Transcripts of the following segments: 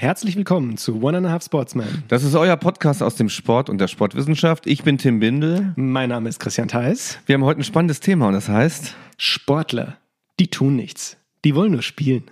Herzlich willkommen zu One and a Half Sportsman. Das ist euer Podcast aus dem Sport und der Sportwissenschaft. Ich bin Tim Bindel. Mein Name ist Christian Theis. Wir haben heute ein spannendes Thema und das heißt Sportler, die tun nichts. Die wollen nur spielen.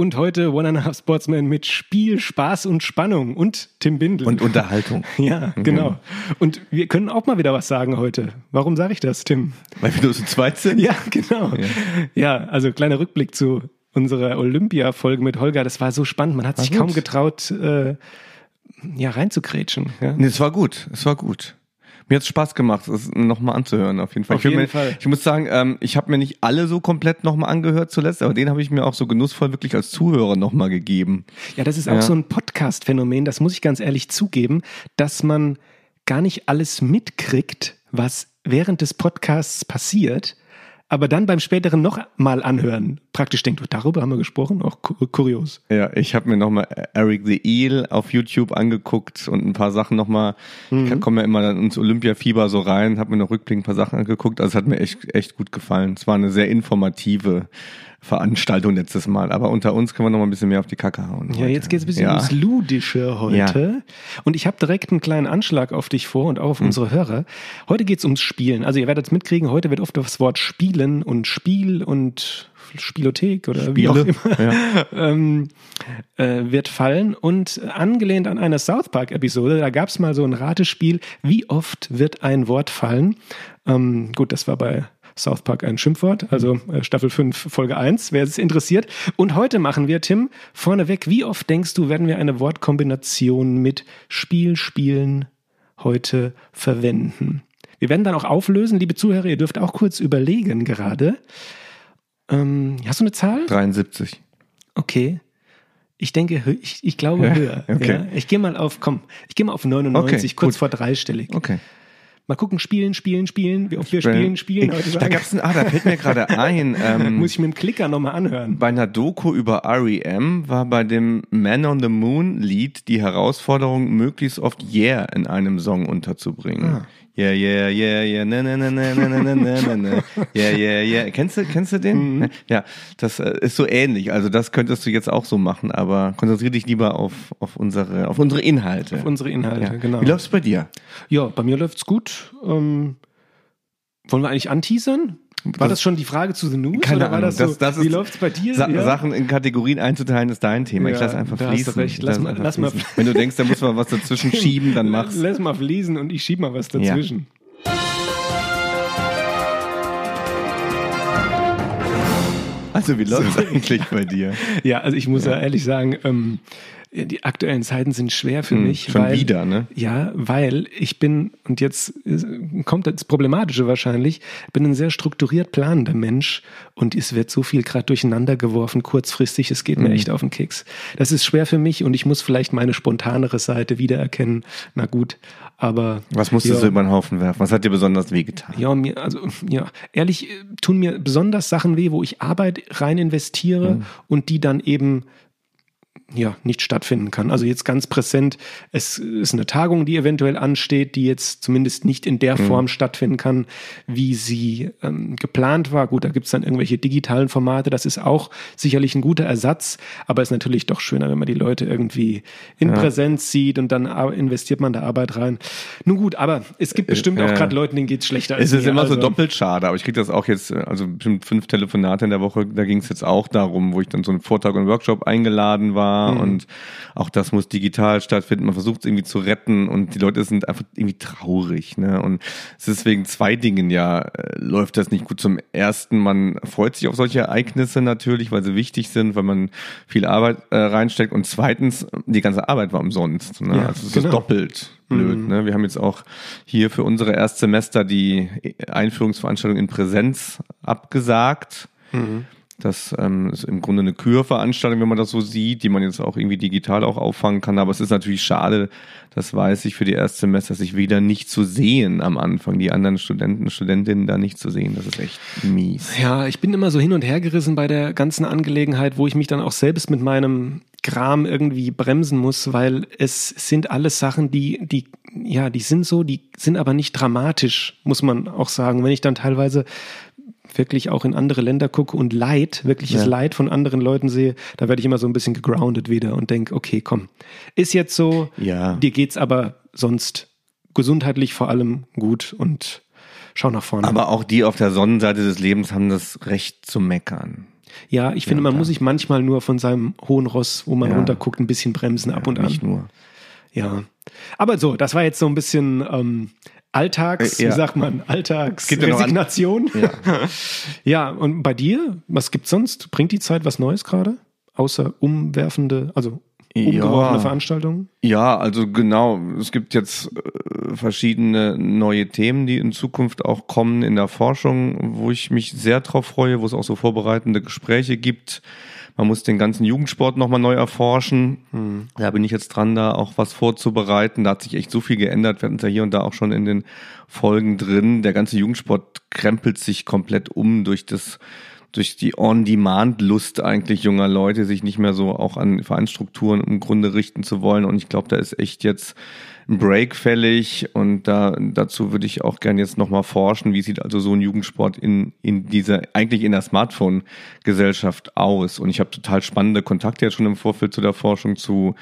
Und heute One and a Half Sportsman mit Spiel, Spaß und Spannung und Tim Bindel. und Unterhaltung. ja, genau. Und wir können auch mal wieder was sagen heute. Warum sage ich das, Tim? Weil wir nur zu zweit sind? Ja, genau. Ja, also kleiner Rückblick zu unserer Olympia-Folge mit Holger. Das war so spannend. Man hat sich gut. kaum getraut, äh, ja, reinzugrätschen. Ja? Nee, es war gut. Es war gut. Mir hat Spaß gemacht, es nochmal anzuhören, auf jeden Fall. Auf ich jeden mir, Fall. Ich muss sagen, ähm, ich habe mir nicht alle so komplett nochmal angehört zuletzt, aber den habe ich mir auch so genussvoll wirklich als Zuhörer nochmal gegeben. Ja, das ist auch Ja. so ein Podcast-Phänomen, das muss ich ganz ehrlich zugeben, dass man gar nicht alles mitkriegt, was während des Podcasts passiert, aber dann beim späteren noch mal anhören. Praktisch denkt, darüber haben wir gesprochen, auch ku- kurios. Ja, ich habe mir nochmal Eric the Eel auf YouTube angeguckt und ein paar Sachen nochmal, ich komme ja immer dann ins Olympiafieber so rein, habe mir noch rückblickend ein paar Sachen angeguckt, also es hat mir echt, echt gut gefallen. Es war eine sehr informative Veranstaltung letztes Mal, aber unter uns können wir noch mal ein bisschen mehr auf die Kacke hauen. Ja, heute. jetzt geht's ein bisschen ja. ums Ludische heute. Und ich habe direkt einen kleinen Anschlag auf dich vor und auch auf unsere Hörer. Heute geht's ums Spielen. Also ihr werdet es mitkriegen, heute wird oft das Wort Spielen und Spiel und Spielothek oder wie auch Spiele. immer Ja. ähm, äh, wird fallen. Und angelehnt an eine South Park-Episode, da gab's mal so ein Ratespiel, wie oft wird ein Wort fallen. Ähm, gut, das war bei South Park ein Schimpfwort, also äh, Staffel 5, Folge 1, wer es interessiert. Und heute machen wir, Tim, vorneweg, wie oft denkst du, werden wir eine Wortkombination mit Spiel, Spielen heute verwenden? Wir werden dann auch auflösen, liebe Zuhörer, ihr dürft auch kurz überlegen gerade. Ähm, hast du eine Zahl? 73. Okay. Ich denke, ich, ich glaube Ja, höher. okay. Ja. Ich gehe mal auf, komm, ich gehe mal auf 99, Okay, kurz gut. vor dreistellig. Okay. Mal gucken, spielen, spielen, spielen. Wie oft wir spielen, spielen heute Da gab's ein, ah, da fällt mir gerade ein, ähm, Muss ich mit dem Klicker nochmal anhören. bei einer Doku über REM war bei dem Man on the Moon Lied die Herausforderung, möglichst oft Yeah in einem Song unterzubringen. Ah. Yeah, yeah, yeah, yeah, ne, ne, ne, ne, ne, ne, ne, ne, ne, ne. Yeah, yeah, yeah. Kennst du, kennst du den? Mhm. Ja, das äh, ist so ähnlich. Also das könntest du jetzt auch so machen, aber konzentriere dich lieber auf, auf unsere, auf unsere Inhalte. Auf unsere Inhalte, ja. genau. Wie läuft's bei dir? Ja, bei mir läuft's gut. Ähm, wollen wir eigentlich anteasern? War das schon die Frage zu The News? Keine Ahnung. das so, Das- das wie läuft's bei dir? Sa Ja. Sachen in Kategorien einzuteilen ist dein Thema. ich Ja, lass einfach fließen. recht. Ich Lass mal- lass mal- fließen. Wenn du denkst, da muss man was dazwischen schieben, dann mach's. Lass mal fließen und ich schieb mal was dazwischen. Also wie läuft's eigentlich bei dir? Ja, also ich muss ja, ehrlich sagen, ähm, die aktuellen Zeiten sind schwer für Hm, mich. schon weil, wieder, ne? Ja, weil ich bin, und jetzt kommt das Problematische wahrscheinlich, bin ein sehr strukturiert planender Mensch und es wird so viel gerade durcheinander geworfen, kurzfristig, es geht Hm. mir echt auf den Keks. Das ist schwer für mich und ich muss vielleicht meine spontanere Seite wiedererkennen. Na gut, aber. Was musstest ja. du über den Haufen werfen? Was hat dir besonders wehgetan? Ja, mir, also, ja, ehrlich, tun mir besonders Sachen weh, wo ich Arbeit rein investiere Mhm. und die dann eben ja, nicht stattfinden kann. Also jetzt ganz präsent, es ist eine Tagung, die eventuell ansteht, die jetzt zumindest nicht in Mhm. der Form stattfinden kann, wie sie ähm, geplant war. Gut, da gibt's dann irgendwelche digitalen Formate, das ist auch sicherlich ein guter Ersatz, aber ist natürlich doch schöner, wenn man die Leute irgendwie in Präsenz sieht und dann investiert man da Arbeit rein. Nun gut, aber es gibt bestimmt auch äh, gerade Leuten, denen geht's schlechter Es ist mir. immer so Also- doppelt schade, aber ich kriege das auch jetzt, äh, also bestimmt fünf Telefonate in der Woche, da ging es jetzt auch darum, wo ich dann so einen Vortrag und Workshop eingeladen war Mhm. und auch das muss digital stattfinden. Man versucht es irgendwie zu retten und die Leute sind einfach irgendwie traurig. Ne? Und es ist wegen zwei Dingen ja, äh, läuft das nicht gut. Zum ersten, man freut sich auf solche Ereignisse natürlich, weil sie wichtig sind, weil man viel Arbeit äh, reinsteckt und zweitens, die ganze Arbeit war umsonst. Ne? Ja, also es genau. ist doppelt blöd. Ne? Wir haben jetzt auch hier für unsere Erstsemester die Einführungsveranstaltung in Präsenz abgesagt. Das ähm, ist im Grunde eine Kürveranstaltung, wenn man das so sieht, die man jetzt auch irgendwie digital auch auffangen kann. Aber es ist natürlich schade, das weiß ich für die Erstsemester, sich wieder nicht zu sehen am Anfang, die anderen Studenten, Studentinnen da nicht zu sehen. Das ist echt mies. Ja, ich bin immer so hin und her gerissen bei der ganzen Angelegenheit, wo ich mich dann auch selbst mit meinem Kram irgendwie bremsen muss, weil es sind alles Sachen, die, die, ja, die sind so, die sind aber nicht dramatisch, muss man auch sagen. Wenn ich dann teilweise wirklich auch in andere Länder gucke und Leid, wirkliches Ja. Leid von anderen Leuten sehe, da werde ich immer so ein bisschen gegroundet wieder und denke, okay, komm, ist jetzt so, Ja. dir geht's aber sonst gesundheitlich vor allem gut und schau nach vorne. Aber auch die auf der Sonnenseite des Lebens haben das Recht zu meckern. ja, ich finde, man muss sich manchmal nur von seinem hohen Ross, wo man Ja. runterguckt, ein bisschen bremsen ab und an. Nicht nur. Ja. Aber so, das war jetzt so ein bisschen ähm, Alltags, Äh, ja. wie sagt man, Alltagsresignation. Ja. ja, und bei dir, was gibt's sonst? Bringt die Zeit was Neues gerade? Außer umwerfende, also umgeworfene Ja. Veranstaltungen? Ja, also genau. Es gibt jetzt äh, verschiedene neue Themen, die in Zukunft auch kommen in der Forschung, wo ich mich sehr drauf freue, wo es auch so vorbereitende Gespräche gibt. Man muss den ganzen Jugendsport nochmal neu erforschen. Da bin ich jetzt dran, da auch was vorzubereiten. Da hat sich echt so viel geändert. Wir hatten es ja hier und da auch schon in den Folgen drin. Der ganze Jugendsport krempelt sich komplett um durch das durch die On-Demand-Lust eigentlich junger Leute, sich nicht mehr so auch an Vereinsstrukturen im Grunde richten zu wollen. Und ich glaube, da ist echt jetzt ein Break fällig. Und da, dazu würde ich auch gerne jetzt nochmal forschen, wie sieht also so ein Jugendsport in, in dieser, eigentlich in der Smartphone-Gesellschaft aus. Und ich habe total spannende Kontakte jetzt schon im Vorfeld zu der Forschung zu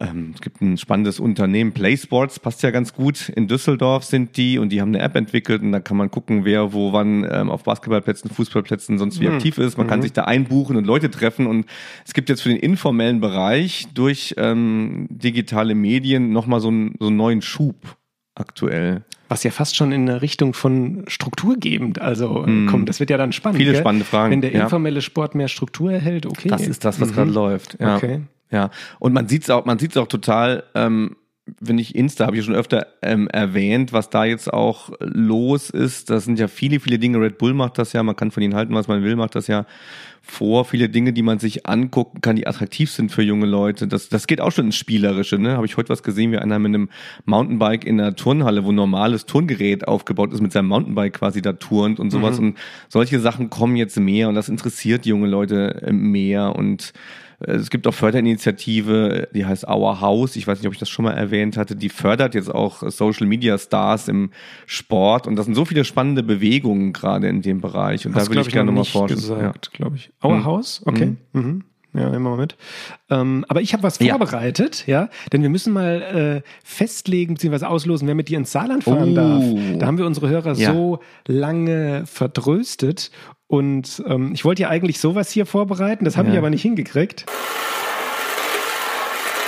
ähm, es gibt ein spannendes Unternehmen, PlaySports, passt ja ganz gut. In Düsseldorf sind die und die haben eine App entwickelt und da kann man gucken, wer wo wann ähm, auf Basketballplätzen, Fußballplätzen sonst wie aktiv ist. Man kann sich da einbuchen und Leute treffen und es gibt jetzt für den informellen Bereich durch ähm, digitale Medien nochmal so, einen- so einen neuen Schub aktuell. Was ja fast schon in eine Richtung von strukturgebend, also äh, kommt. Das wird ja dann spannend. Mhm. Viele gell? spannende Fragen, Wenn der ja. informelle Sport mehr Struktur erhält, okay. Das ist das, was Mhm. gerade läuft. Ja. Okay. Ja. Und man sieht es auch, man sieht's auch total, ähm, wenn ich Insta habe ich schon öfter ähm, erwähnt, was da jetzt auch los ist. Das sind ja viele, viele Dinge. Red Bull macht das ja, man kann von ihnen halten, was man will, macht das ja vor. Viele Dinge, die man sich angucken kann, die attraktiv sind für junge Leute. Das, das geht auch schon ins Spielerische. Ne? Habe ich heute was gesehen, wie einer mit einem Mountainbike in einer Turnhalle, wo ein normales Turngerät aufgebaut ist, mit seinem Mountainbike quasi da turnt und sowas. Und solche Sachen kommen jetzt mehr und das interessiert junge Leute äh, mehr und es gibt auch Förderinitiative, die heißt Our House. Ich weiß nicht, ob ich das schon mal erwähnt hatte. Die fördert jetzt auch Social Media Stars im Sport. Und das sind so viele spannende Bewegungen gerade in dem Bereich. Und Hast, da würde ich gerne noch nochmal nicht forschen. gesagt, glaube ich. Our Mhm. House, okay. Mhm. Ja, immer mal mit. Ähm, aber ich habe was Ja. vorbereitet, ja, denn wir müssen mal äh, festlegen bzw. auslosen, wer mit dir ins Saarland fahren Oh. darf. Da haben wir unsere Hörer Ja. so lange vertröstet und ähm, ich wollte ja eigentlich sowas hier vorbereiten, das habe ich Ja. aber nicht hingekriegt.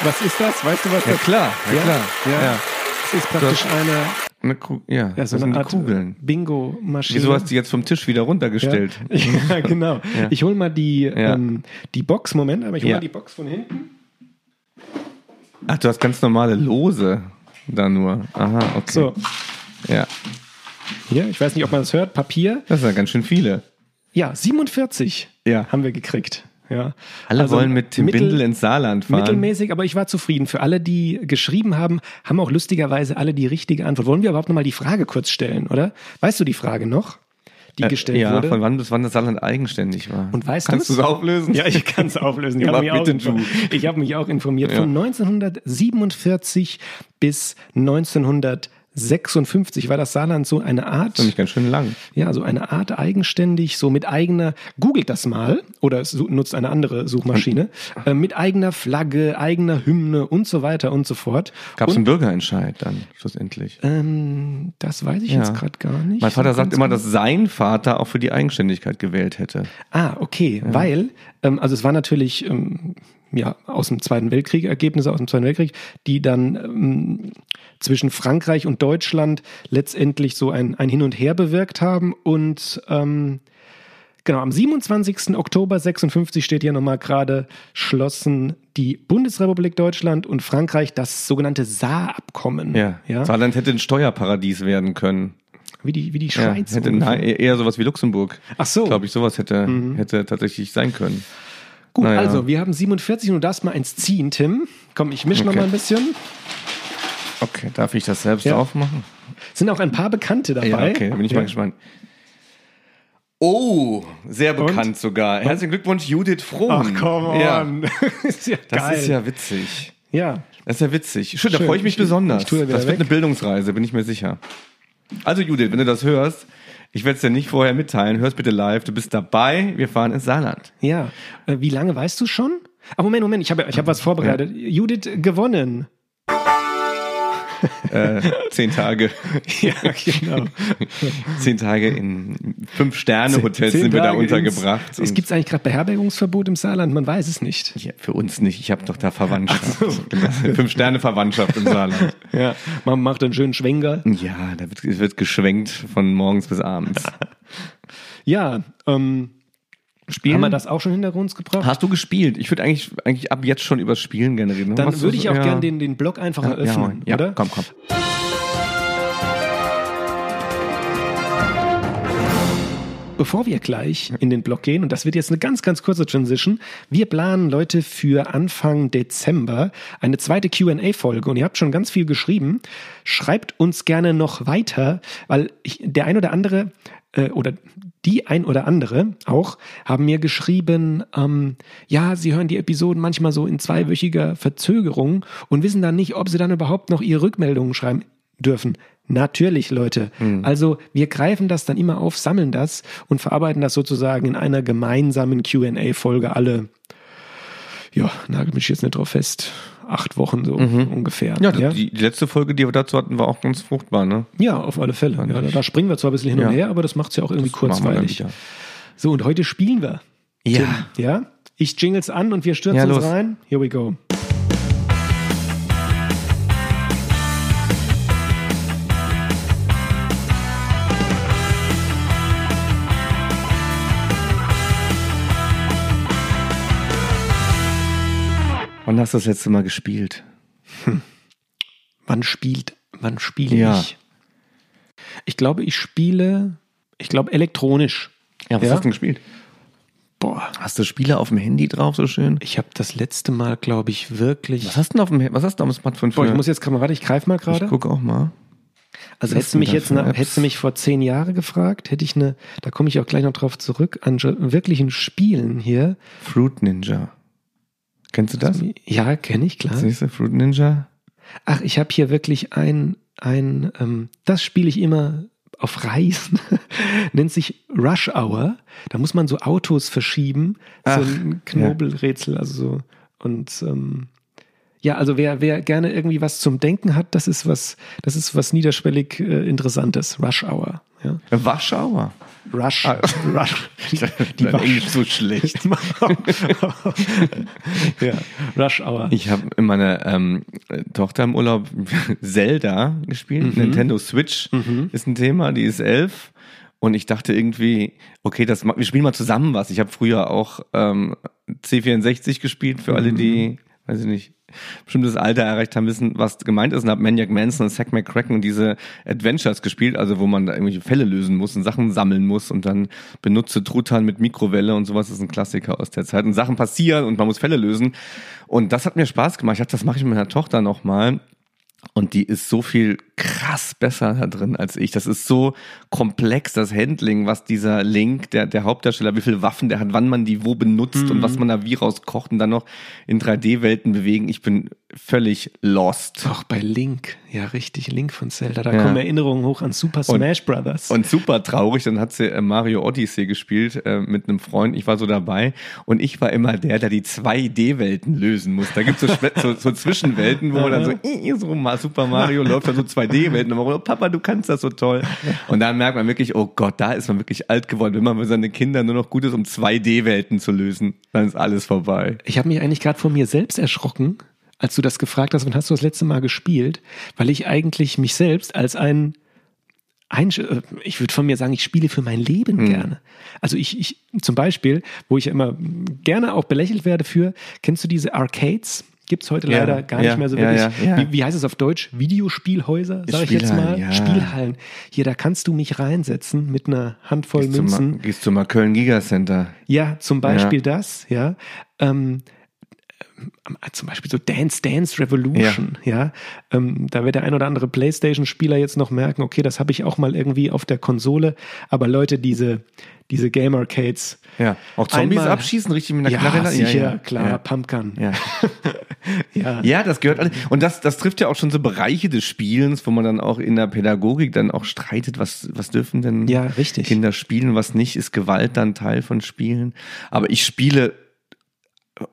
Was ist das? Weißt du was Ja das klar, ja, Ja? klar. Ja. Ja. Das ist praktisch eine, Eine Ku ja, ja, das so eine Art Kugeln. Bingo-Maschine. Wieso hast du die jetzt vom Tisch wieder runtergestellt? Ja, genau. Ich hole mal die, ähm, die Box, Moment, aber ich hole mal die Box von hinten. Ach, du hast ganz normale Lose da nur. Aha, okay. So, Ja, hier, ich weiß nicht, ob man das hört, Papier. das sind ja ganz schön viele. Ja, 47 Ja. haben wir gekriegt. Ja. Alle Also wollen mit Tim mittel- Bindel ins Saarland fahren. Mittelmäßig, aber ich war zufrieden. Für alle, die geschrieben haben, haben auch lustigerweise alle die richtige Antwort. Wollen wir überhaupt nochmal die Frage kurz stellen, oder? Weißt du die Frage noch, die Äh, gestellt ja, wurde? von wann bis wann das Saarland eigenständig war. Und weißt Kannst du es auflösen? Ja, ich kann es auflösen. Ich Ja, habe mich, auch ich hab mich auch informiert. Ja. Von 1947 bis 1956 war das Saarland so eine Art, Nämlich ganz schön lang. ja, so eine Art eigenständig, so mit eigener, googelt das mal oder nutzt eine andere Suchmaschine, äh, mit eigener Flagge, eigener Hymne und so weiter und so fort. Gab es einen Bürgerentscheid dann schlussendlich? ähm, das weiß ich Ja. jetzt gerade gar nicht. Mein Vater sagt immer, genau. dass sein Vater auch für die Eigenständigkeit gewählt hätte. Ah, okay, weil, ähm, also es war natürlich ähm, ja aus dem Zweiten Weltkrieg, Ergebnisse aus dem Zweiten Weltkrieg, die dann ähm, zwischen Frankreich und Deutschland letztendlich so ein, ein Hin und Her bewirkt haben und ähm, Genau, am 27. Oktober 56 steht hier nochmal gerade schlossen die Bundesrepublik Deutschland und Frankreich das sogenannte Saar-Abkommen. Ja. ja? Saarland hätte ein Steuerparadies werden können. wie die, wie die Ja, Schweiz. hätte ungefähr. na, eher sowas wie Luxemburg. Ach so. Glaube ich, sowas hätte, hätte tatsächlich sein können. Gut, Naja. also wir haben 47 und du darfst mal eins ziehen, Tim. Komm, ich mische noch Okay. mal ein bisschen. Okay, darf ich das selbst Ja. aufmachen? Sind auch ein paar Bekannte dabei. Ja, okay, bin ich mal gespannt. Oh, sehr bekannt sogar. Herzlichen Glückwunsch, Judith Fromm. Ach, komm Ja, on. ist ja das geil. ist ja witzig. ja. Das ist ja witzig. Schön, da freue ich mich Ich- besonders. ich das wird weg. eine Bildungsreise, bin ich mir sicher. Also Judith, wenn du das hörst, ich werde es dir nicht vorher mitteilen, hörst bitte live, du bist dabei, wir fahren ins Saarland. Ja. Äh, Wie lange weißt du schon? Ah, Moment, Moment, ich habe ich hab was vorbereitet. Judith gewonnen. Äh, zehn Tage. Ja, genau. Zehn Tage in Fünf-Sterne-Hotels sind wir da untergebracht. Es gibt eigentlich gerade Beherbergungsverbot im Saarland, man weiß es nicht. Ja, für uns nicht, ich habe doch da Verwandtschaft. Fünf-Sterne-Verwandtschaft im Saarland. Ja, man macht einen schönen Schwenker. Ja, da wird, es wird geschwenkt von morgens bis abends. Ja, ähm, Spielen? haben wir das auch schon hinter uns gebracht? Hast du gespielt? Ich würde eigentlich, eigentlich ab jetzt schon über Spielen gerne reden. Dann würde ich auch ja. gern den, den Blog einfach ja, eröffnen, ja, oder? komm, komm. Bevor wir gleich in den Blog gehen, und das wird jetzt eine ganz, ganz kurze Transition, wir planen, Leute, für Anfang Dezember eine zweite QA-Folge und ihr habt schon ganz viel geschrieben. Schreibt uns gerne noch weiter, weil ich, der ein oder andere äh, oder die ein oder andere auch haben mir geschrieben, ähm, ja, sie hören die Episoden manchmal so in zweiwöchiger Verzögerung und wissen dann nicht, ob sie dann überhaupt noch ihre Rückmeldungen schreiben dürfen. Natürlich, Leute. Also wir greifen das dann immer auf, sammeln das und verarbeiten das sozusagen in einer gemeinsamen QA-Folge alle, ja, nagel mich jetzt nicht drauf fest, acht Wochen so ungefähr. Ja, ja? Die, die letzte Folge, die wir dazu hatten, war auch ganz fruchtbar, ne? Ja, auf alle Fälle. Ja, da, da springen wir zwar ein bisschen hin und her, aber das macht es ja auch irgendwie dann kurzweilig. So, und heute spielen wir. Ja. Tim, ja? Ich jingles an und wir stürzen Ja, uns rein. Here we go. Wann hast du das letzte Mal gespielt? Wann spielt, wann spiele Ja. ich? Ich glaube, ich spiele, ich glaube, elektronisch. Ja, was Ja? hast du denn gespielt? Boah, Hast du Spiele auf dem Handy drauf, so schön? ich habe das letzte Mal, glaube ich, wirklich. Was hast du denn auf dem, was hast du auf dem Smartphone für? Boah, ich muss jetzt warte, ich greife mal ich gerade. guck auch mal. Also hättest du mich jetzt, Apps? hättest du mich vor zehn Jahren gefragt, hätte ich eine, da komme ich auch gleich noch drauf zurück, an wirklichen Spielen hier. Fruit Ninja. Kennst du das? Ja, kenne ich, klar. Siehst du, Fruit Ninja? Ach, ich habe hier wirklich ein, ein ähm, das spiele ich immer auf Reisen, nennt sich Rush Hour. Da muss man so Autos verschieben, Ach, so ein Knobelrätsel, also so. Und ähm, ja, also wer, wer gerne irgendwie was zum Denken hat, das ist was, das ist was niederschwellig äh, Interessantes. Rush Hour. Ja. Warschauer. Rush, Ah. Rush. Die, Dein Englisch so schlecht. ja, Rush Hour. Ich habe in meiner ähm, Tochter im Urlaub Zelda gespielt. Nintendo Switch ist ein Thema, die ist elf. Und ich dachte irgendwie, okay, das, wir spielen mal zusammen was. Ich habe früher auch ähm, C64 gespielt, für alle, die, weiß ich nicht, bestimmtes Alter erreicht haben, wissen, was gemeint ist. Und habe Maniac Manson und Zack McCracken und diese Adventures gespielt, also wo man da irgendwelche Fälle lösen muss und Sachen sammeln muss und dann benutze Truthahn mit Mikrowelle und sowas ist ein Klassiker aus der Zeit. Und Sachen passieren und man muss Fälle lösen. Und das hat mir Spaß gemacht. Ich dachte, das mache ich mit meiner Tochter nochmal. Und die ist so viel krass besser da drin als ich. Das ist so komplex, das Handling, was dieser Link, der, der Hauptdarsteller, wie viele Waffen der hat, wann man die wo benutzt und was man da wie rauskocht und dann noch in 3D-Welten bewegen. Ich bin völlig lost. Auch bei Link, ja richtig, Link von Zelda. Da Ja. kommen Erinnerungen hoch an Super Smash Brothers. Und super traurig, dann hat sie äh, Mario Odyssey gespielt äh, mit einem Freund. Ich war so dabei und ich war immer der, der die 2D-Welten lösen muss. Da gibt's so, Schwe- so, so Zwischenwelten, wo man dann so, äh, so mal Super Mario läuft dann so 2D-Welten. Und man, oh, Papa, du kannst das so toll. Und dann merkt man wirklich, oh Gott, da ist man wirklich alt geworden. Wenn man für seine Kinder nur noch gut ist, um 2D-Welten zu lösen, dann ist alles vorbei. Ich habe mich eigentlich gerade vor mir selbst erschrocken, als du das gefragt hast, wann hast du das letzte Mal gespielt, weil ich eigentlich mich selbst als ein, ein äh, ich würde von mir sagen, ich spiele für mein Leben gerne. Also ich, ich, zum Beispiel, wo ich immer gerne auch belächelt werde für, kennst du diese Arcades? Gibt es heute Ja, leider gar ja, nicht mehr so wirklich. ja. Wie, wie heißt es auf Deutsch? Videospielhäuser, sag ich jetzt mal. Spielhallen. Hier, da kannst du mich reinsetzen mit einer Handvoll Gehst Münzen. mal, gehst du mal Köln Gigacenter. Ja, zum Beispiel das, ja. Ähm, zum Beispiel so Dance Dance Revolution, ja. Ähm, da wird der ein oder andere PlayStation-Spieler jetzt noch merken, okay, das habe ich auch mal irgendwie auf der Konsole. Aber Leute, diese, diese Game Arcades. Ja. Auch Zombies Einmal- abschießen, richtig mit einer Ja, Knarre? sicher, klar, Ja. Pumpgun. Ja. Ja. Ja, das gehört alle. Und das, das trifft ja auch schon so Bereiche des Spielens, wo man dann auch in der Pädagogik dann auch streitet, was, was dürfen denn Ja, richtig. Kinder spielen, was nicht. Ist Gewalt dann Teil von Spielen? Aber ich spiele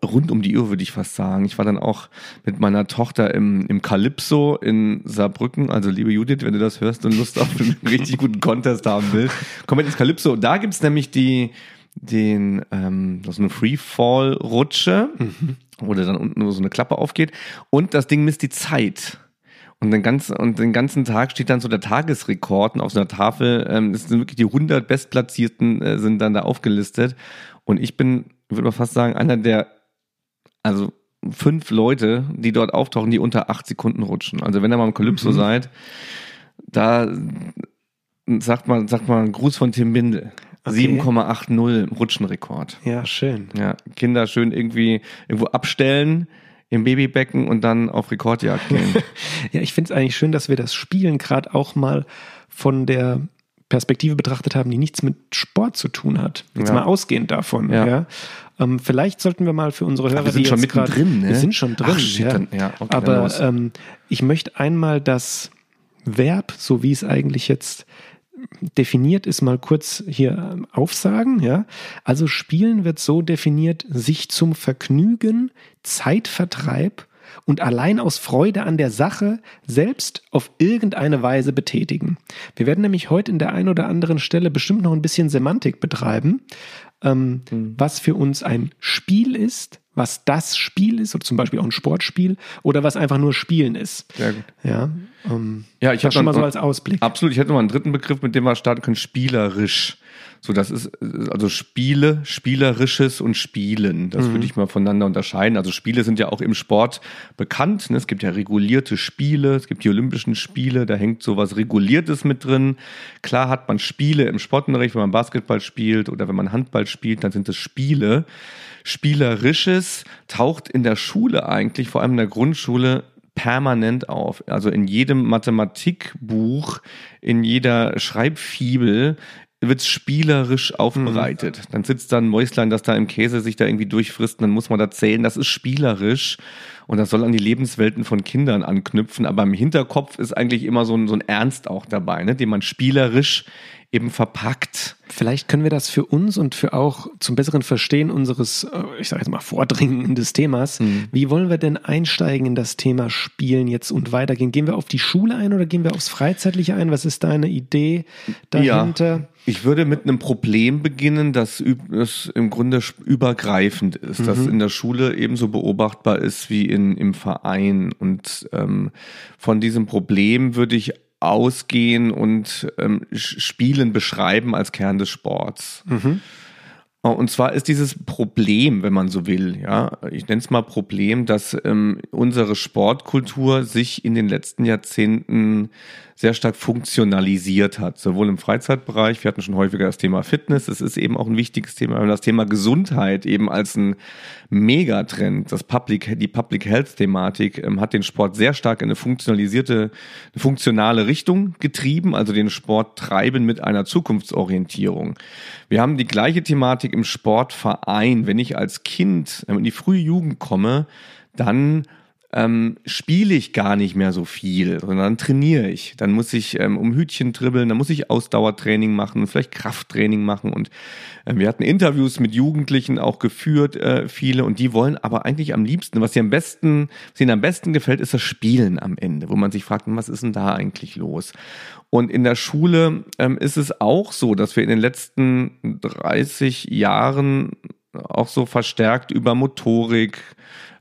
rund um die Uhr, würde ich fast sagen. Ich war dann auch mit meiner Tochter im, im Calypso in Saarbrücken. Also, liebe Judith, wenn du das hörst und Lust auf einen richtig guten Contest haben willst, komm mit ins Calypso. Da gibt's nämlich die, den, ähm, so eine Freefall-Rutsche, wo da dann unten nur so eine Klappe aufgeht. Und das Ding misst die Zeit. Und den, ganzen, und den ganzen Tag steht dann so der Tagesrekord und auf so einer Tafel, ähm, das sind wirklich die 100 Bestplatzierten äh, sind dann da aufgelistet. Und ich bin, würde man fast sagen, einer der, also fünf Leute, die dort auftauchen, die unter acht Sekunden rutschen. Also wenn ihr mal im Calypso Mhm. seid, da sagt man, sagt man Gruß von Tim Binde. Okay. 7,80 Rutschenrekord. Ja, schön. Ja, Kinder schön irgendwie irgendwo abstellen im Babybecken und dann auf Rekordjagd gehen. Ja, ich finde es eigentlich schön, dass wir das Spielen gerade auch mal von der Perspektive betrachtet haben, die nichts mit Sport zu tun hat. Jetzt Ja. mal ausgehend davon. Ja. Ja. Ähm, vielleicht sollten wir mal für unsere Hörer, wir sind die schon mittendrin, ne? Wir sind schon drin. Ach, shit, ja. dann- ja, okay, Aber ähm, ich möchte einmal das Verb, so wie es eigentlich jetzt definiert ist, mal kurz hier ähm, aufsagen. Ja? Also Spielen wird so definiert, sich zum Vergnügen, Zeitvertreib und allein aus Freude an der Sache selbst auf irgendeine Weise betätigen. Wir werden nämlich heute in der einen oder anderen Stelle bestimmt noch ein bisschen Semantik betreiben, ähm, was für uns ein Spiel ist, was das Spiel ist, oder zum Beispiel auch ein Sportspiel, oder was einfach nur Spielen ist. Sehr gut. Ja, ähm, Ja, ich das hab schon mal so als Ausblick. Absolut, ich hätte noch mal einen dritten Begriff, mit dem wir starten können, spielerisch. So, das ist also Spiele, Spielerisches und Spielen. Das würde ich mal voneinander unterscheiden. Also Spiele sind ja auch im Sport bekannt. Ne? Es gibt ja regulierte Spiele, es gibt die Olympischen Spiele, da hängt sowas Reguliertes mit drin. Klar hat man Spiele im Sportunterricht, wenn man Basketball spielt oder wenn man Handball spielt, dann sind es Spiele. Spielerisches taucht in der Schule eigentlich, vor allem in der Grundschule, permanent auf. Also in jedem Mathematikbuch, in jeder Schreibfibel wird es spielerisch aufbereitet. Dann sitzt da ein Mäuslein, das da im Käse sich da irgendwie durchfrisst, und dann muss man da zählen. Das ist spielerisch und das soll an die Lebenswelten von Kindern anknüpfen. Aber im Hinterkopf ist eigentlich immer so ein, so ein Ernst auch dabei, ne? den man spielerisch eben verpackt. Vielleicht können wir das für uns und für auch zum besseren Verstehen unseres, äh, ich sage jetzt mal, Vordringen des Themas. Mhm. Wie wollen wir denn einsteigen in das Thema Spielen jetzt und weitergehen? Gehen wir auf die Schule ein oder gehen wir aufs Freizeitliche ein? Was ist deine Idee dahinter? Ich würde mit einem Problem beginnen, das, das im Grunde übergreifend ist, das in der Schule ebenso beobachtbar ist wie in, im Verein. Und ähm, von diesem Problem würde ich ausgehen und ähm, Spielen beschreiben als Kern des Sports. Und zwar ist dieses Problem, wenn man so will, ja, ich nenne es mal Problem, dass ähm, unsere Sportkultur sich in den letzten Jahrzehnten sehr stark funktionalisiert hat, sowohl im Freizeitbereich, wir hatten schon häufiger das Thema Fitness, es ist eben auch ein wichtiges Thema, wir das Thema Gesundheit eben als ein Megatrend, das Public, die Public Health Thematik ähm, hat den Sport sehr stark in eine funktionalisierte, eine funktionale Richtung getrieben, also den Sport treiben mit einer Zukunftsorientierung. Wir haben die gleiche Thematik im Sportverein. Wenn ich als Kind in die frühe Jugend komme, dann ähm, spiele ich gar nicht mehr so viel, sondern trainiere ich. Dann muss ich ähm, um Hütchen dribbeln, dann muss ich Ausdauertraining machen vielleicht Krafttraining machen. Und äh, wir hatten Interviews mit Jugendlichen auch geführt, äh, viele, und die wollen aber eigentlich am liebsten, was ihnen am besten, was ihnen am besten gefällt, ist das Spielen am Ende, wo man sich fragt, was ist denn da eigentlich los? Und in der Schule ähm, ist es auch so, dass wir in den letzten 30 Jahren auch so verstärkt über Motorik,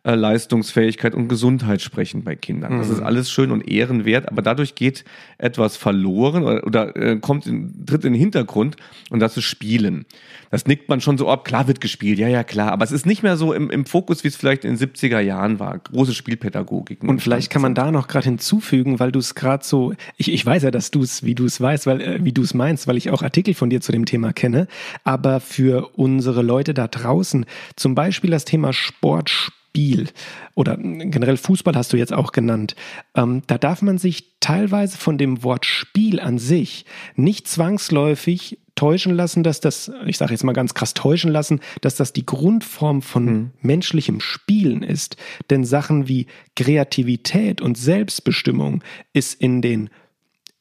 äh, Leistungsfähigkeit und Gesundheit sprechen bei Kindern. Das ist mhm. alles schön und ehrenwert, aber dadurch geht etwas verloren oder, oder äh, kommt in, tritt in den Hintergrund und das ist Spielen. Das nickt man schon so ab, klar wird gespielt, ja, ja, klar, aber es ist nicht mehr so im, im Fokus, wie es vielleicht in den 70er Jahren war. Große Spielpädagogik. Und vielleicht kann man da noch gerade hinzufügen, weil du es gerade so, ich, ich weiß ja, dass du es, wie du es weißt, weil, äh, wie du es meinst, weil ich auch Artikel von dir zu dem Thema kenne, aber für unsere Leute da draußen, zum Beispiel das Thema Sport, Spiel oder generell Fußball hast du jetzt auch genannt, ähm, da darf man sich teilweise von dem Wort Spiel an sich nicht zwangsläufig täuschen lassen, dass das, ich sage jetzt mal ganz krass täuschen lassen, dass das die Grundform von mhm. menschlichem Spielen ist. Denn Sachen wie Kreativität und Selbstbestimmung ist in den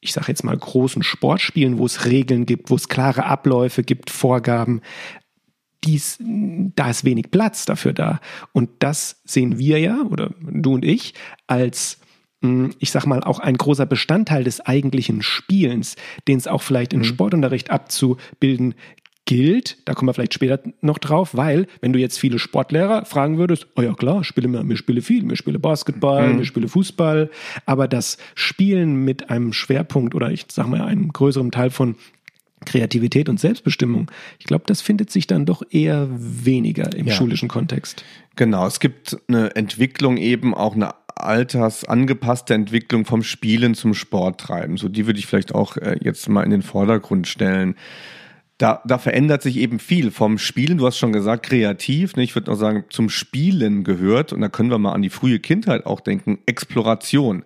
ich sage jetzt mal, großen Sportspielen, wo es Regeln gibt, wo es klare Abläufe gibt, Vorgaben, dies, da ist wenig Platz dafür da. Und das sehen wir ja, oder du und ich, als hm, ich sag mal, auch ein großer Bestandteil des eigentlichen Spielens, den es auch vielleicht im mhm. Sportunterricht abzubilden gilt, da kommen wir vielleicht später noch drauf, weil wenn du jetzt viele Sportlehrer fragen würdest, oh ja klar, spiele mir, mir spiele viel, mir spiele Basketball, mhm. mir spiele Fußball, aber das Spielen mit einem Schwerpunkt oder ich sag mal einem größeren Teil von Kreativität und Selbstbestimmung, ich glaube, das findet sich dann doch eher weniger im ja. schulischen Kontext. Genau, es gibt eine Entwicklung eben auch eine altersangepasste Entwicklung vom Spielen zum Sporttreiben. So die würde ich vielleicht auch äh, jetzt mal in den Vordergrund stellen. Da, da verändert sich eben viel vom Spielen, du hast schon gesagt, kreativ. Ne? Ich würde noch sagen, zum Spielen gehört, und da können wir mal an die frühe Kindheit auch denken, Exploration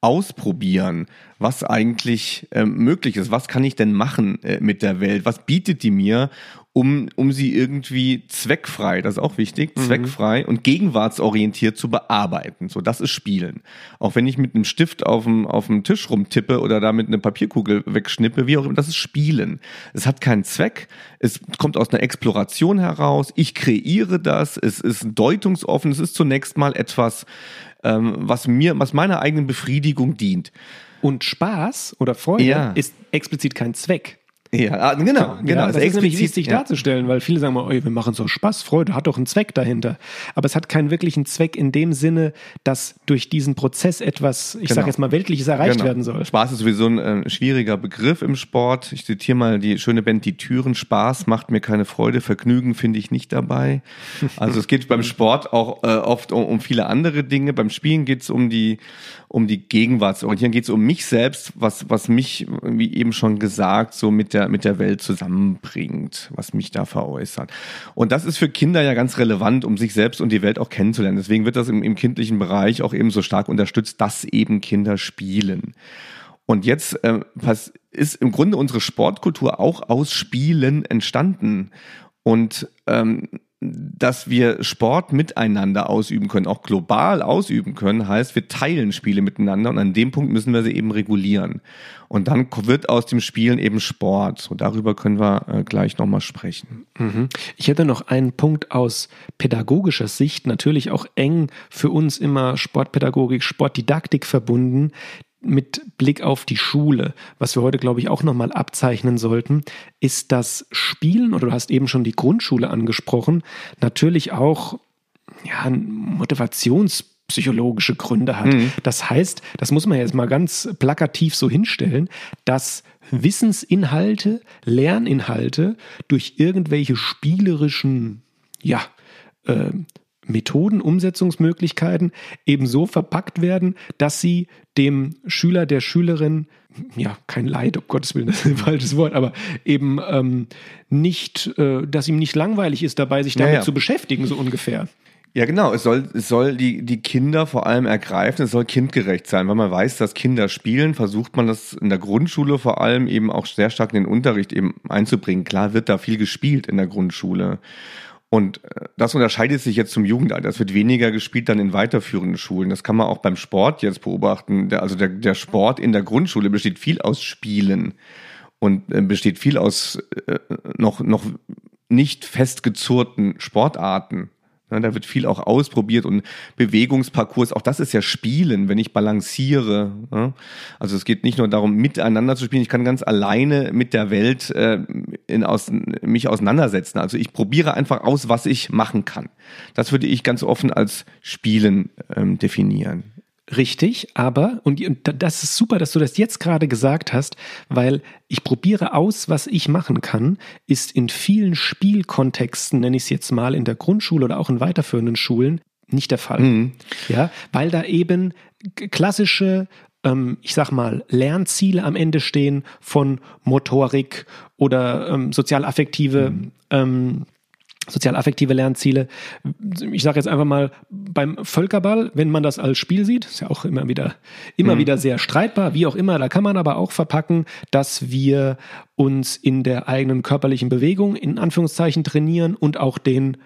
ausprobieren, was eigentlich äh, möglich ist. Was kann ich denn machen äh, mit der Welt? Was bietet die mir, um, um sie irgendwie zweckfrei, das ist auch wichtig, mhm. zweckfrei und gegenwartsorientiert zu bearbeiten. So, das ist Spielen. Auch wenn ich mit einem Stift auf dem, auf dem Tisch rumtippe oder damit eine Papierkugel wegschnippe, wie auch immer, das ist Spielen. Es hat keinen Zweck. Es kommt aus einer Exploration heraus. Ich kreiere das. Es ist deutungsoffen. Es ist zunächst mal etwas, ähm, was mir, was meiner eigenen Befriedigung dient. Und Spaß oder Freude ja. ist explizit kein Zweck. Ja, ah, genau, genau. Ja, das, das ist nämlich wichtig ja. darzustellen, weil viele sagen mal, wir machen so Spaß, Freude, hat doch einen Zweck dahinter. Aber es hat keinen wirklichen Zweck in dem Sinne, dass durch diesen Prozess etwas, ich genau. sage jetzt mal, Weltliches erreicht genau. werden soll. Spaß ist sowieso ein äh, schwieriger Begriff im Sport. Ich zitiere mal die schöne Band Die Türen. Spaß macht mir keine Freude, Vergnügen finde ich nicht dabei. Also es geht beim Sport auch äh, oft um, um viele andere Dinge. Beim Spielen geht es um die, um die Gegenwartsorientierung, geht es um mich selbst, was, was mich, wie eben schon gesagt, so mit der, mit der Welt zusammenbringt, was mich da veräußert. Und das ist für Kinder ja ganz relevant, um sich selbst und die Welt auch kennenzulernen. Deswegen wird das im, im kindlichen Bereich auch eben so stark unterstützt, dass eben Kinder spielen. Und jetzt äh, was ist im Grunde unsere Sportkultur auch aus Spielen entstanden. Und ähm, dass wir Sport miteinander ausüben können, auch global ausüben können, heißt, wir teilen Spiele miteinander und an dem Punkt müssen wir sie eben regulieren. Und dann wird aus dem Spielen eben Sport. So darüber können wir äh, gleich nochmal sprechen. Mhm. Ich hätte noch einen Punkt aus pädagogischer Sicht, natürlich auch eng für uns immer Sportpädagogik, Sportdidaktik verbunden, mit Blick auf die Schule, was wir heute, glaube ich, auch nochmal abzeichnen sollten, ist das Spielen, oder du hast eben schon die Grundschule angesprochen, natürlich auch ja, motivationspsychologische Gründe hat. Mhm. Das heißt, das muss man jetzt mal ganz plakativ so hinstellen, dass Wissensinhalte, Lerninhalte durch irgendwelche spielerischen, ja, äh, Methoden, Umsetzungsmöglichkeiten eben so verpackt werden, dass sie dem Schüler, der Schülerin, ja, kein Leid, um Gottes Willen, das ist ein falsches Wort, aber eben ähm, nicht, äh, dass ihm nicht langweilig ist, dabei sich damit ja, ja. zu beschäftigen, so ungefähr. Ja, genau. Es soll, es soll die, die Kinder vor allem ergreifen. Es soll kindgerecht sein. Weil man weiß, dass Kinder spielen, versucht man das in der Grundschule vor allem eben auch sehr stark in den Unterricht eben einzubringen. Klar wird da viel gespielt in der Grundschule. Und äh, das unterscheidet sich jetzt zum Jugendalter. Es wird weniger gespielt dann in weiterführenden Schulen. Das kann man auch beim Sport jetzt beobachten. Der, also der, der Sport in der Grundschule besteht viel aus Spielen und äh, besteht viel aus äh, noch, noch nicht festgezurrten Sportarten. Ja, da wird viel auch ausprobiert und Bewegungsparcours, auch das ist ja Spielen, wenn ich balanciere. Ja. Also es geht nicht nur darum, miteinander zu spielen, ich kann ganz alleine mit der Welt äh, in, aus, mich auseinandersetzen. Also ich probiere einfach aus, was ich machen kann. Das würde ich ganz offen als Spielen ähm, definieren. Richtig, aber, und, das ist super, dass du das jetzt gerade gesagt hast, weil ich probiere aus, was ich machen kann, ist in vielen Spielkontexten, nenne ich es jetzt mal, in der Grundschule oder auch in weiterführenden Schulen, nicht der Fall. Mhm. Ja, weil da eben klassische, ähm, ich sag mal, Lernziele am Ende stehen von Motorik oder ähm, sozial-affektive mhm. ähm, sozial-affektive Lernziele. Ich sage jetzt einfach mal beim Völkerball, wenn man das als Spiel sieht, ist ja auch immer wieder immer mhm. wieder sehr streitbar, wie auch immer. Da kann man aber auch verpacken, dass wir uns in der eigenen körperlichen Bewegung in Anführungszeichen trainieren und auch den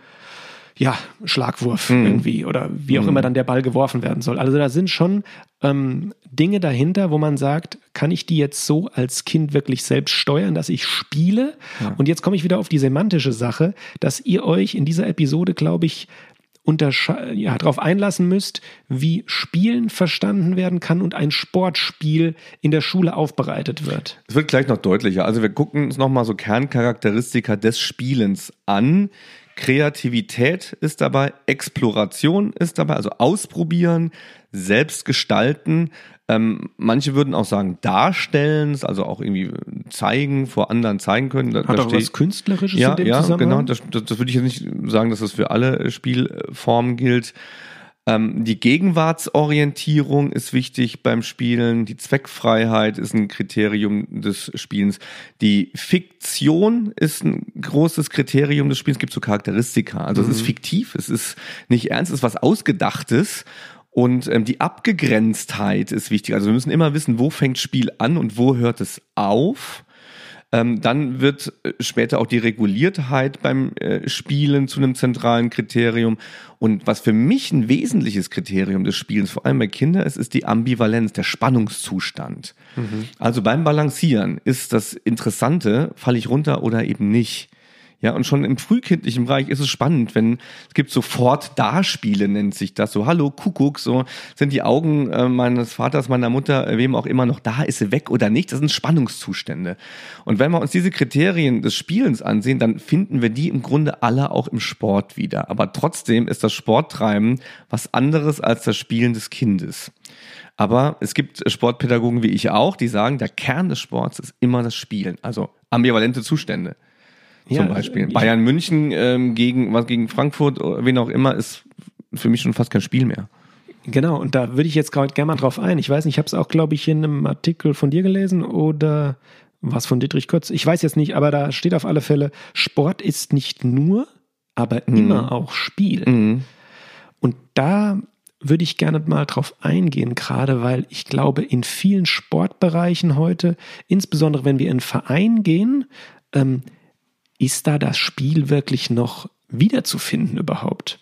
ja, Schlagwurf mhm. irgendwie oder wie auch mhm. immer dann der Ball geworfen werden soll. Also da sind schon ähm, Dinge dahinter, wo man sagt, kann ich die jetzt so als Kind wirklich selbst steuern, dass ich spiele? Ja. Und jetzt komme ich wieder auf die semantische Sache, dass ihr euch in dieser Episode, glaube ich, ja, darauf einlassen müsst, wie Spielen verstanden werden kann und ein Sportspiel in der Schule aufbereitet wird. Es wird gleich noch deutlicher. Also wir gucken uns nochmal so Kerncharakteristika des Spielens an. Kreativität ist dabei, Exploration ist dabei, also ausprobieren, selbst gestalten. Ähm, manche würden auch sagen darstellen, also auch irgendwie zeigen, vor anderen zeigen können. Da, Hat da auch was Künstlerisches ja, in dem ja, Zusammenhang? genau. Das, das, das würde ich jetzt nicht sagen, dass das für alle Spielformen gilt. Ähm, die Gegenwartsorientierung ist wichtig beim Spielen. Die Zweckfreiheit ist ein Kriterium des Spielens. Die Fiktion ist ein großes Kriterium des Spiels. Es gibt so Charakteristika. Also mhm. es ist mhm. fiktiv, es ist nicht ernst, es ist was Ausgedachtes. Und ähm, die Abgegrenztheit ist wichtig. Also wir müssen immer wissen, wo fängt Spiel an und wo hört es auf. Ähm, dann wird äh, später auch die Reguliertheit beim äh, Spielen zu einem zentralen Kriterium. Und was für mich ein wesentliches Kriterium des Spielens, vor allem bei Kindern, ist, ist die Ambivalenz, der Spannungszustand. Mhm. Also beim Balancieren ist das Interessante, falle ich runter oder eben nicht. Ja, und schon im frühkindlichen Bereich ist es spannend, wenn es gibt sofort Darspiele, nennt sich das. So, hallo, Kuckuck, so sind die Augen äh, meines Vaters, meiner Mutter, äh, wem auch immer noch da, ist sie weg oder nicht? Das sind Spannungszustände. Und wenn wir uns diese Kriterien des Spielens ansehen, dann finden wir die im Grunde alle auch im Sport wieder. Aber trotzdem ist das Sporttreiben was anderes als das Spielen des Kindes. Aber es gibt Sportpädagogen wie ich auch, die sagen, der Kern des Sports ist immer das Spielen, also ambivalente Zustände zum Beispiel. Bayern München ähm, gegen was gegen Frankfurt, wen auch immer, ist für mich schon fast kein Spiel mehr. Genau, und da würde ich jetzt gerade gerne mal drauf ein. Ich weiß nicht, ich habe es auch, glaube ich, in einem Artikel von dir gelesen oder was von Dietrich Kurz. Ich weiß jetzt nicht, aber da steht auf alle Fälle, Sport ist nicht nur, aber mhm. immer auch Spiel. Mhm. Und da würde ich gerne mal drauf eingehen, gerade weil ich glaube, in vielen Sportbereichen heute, insbesondere wenn wir in Verein gehen, ähm, ist da das Spiel wirklich noch wiederzufinden überhaupt?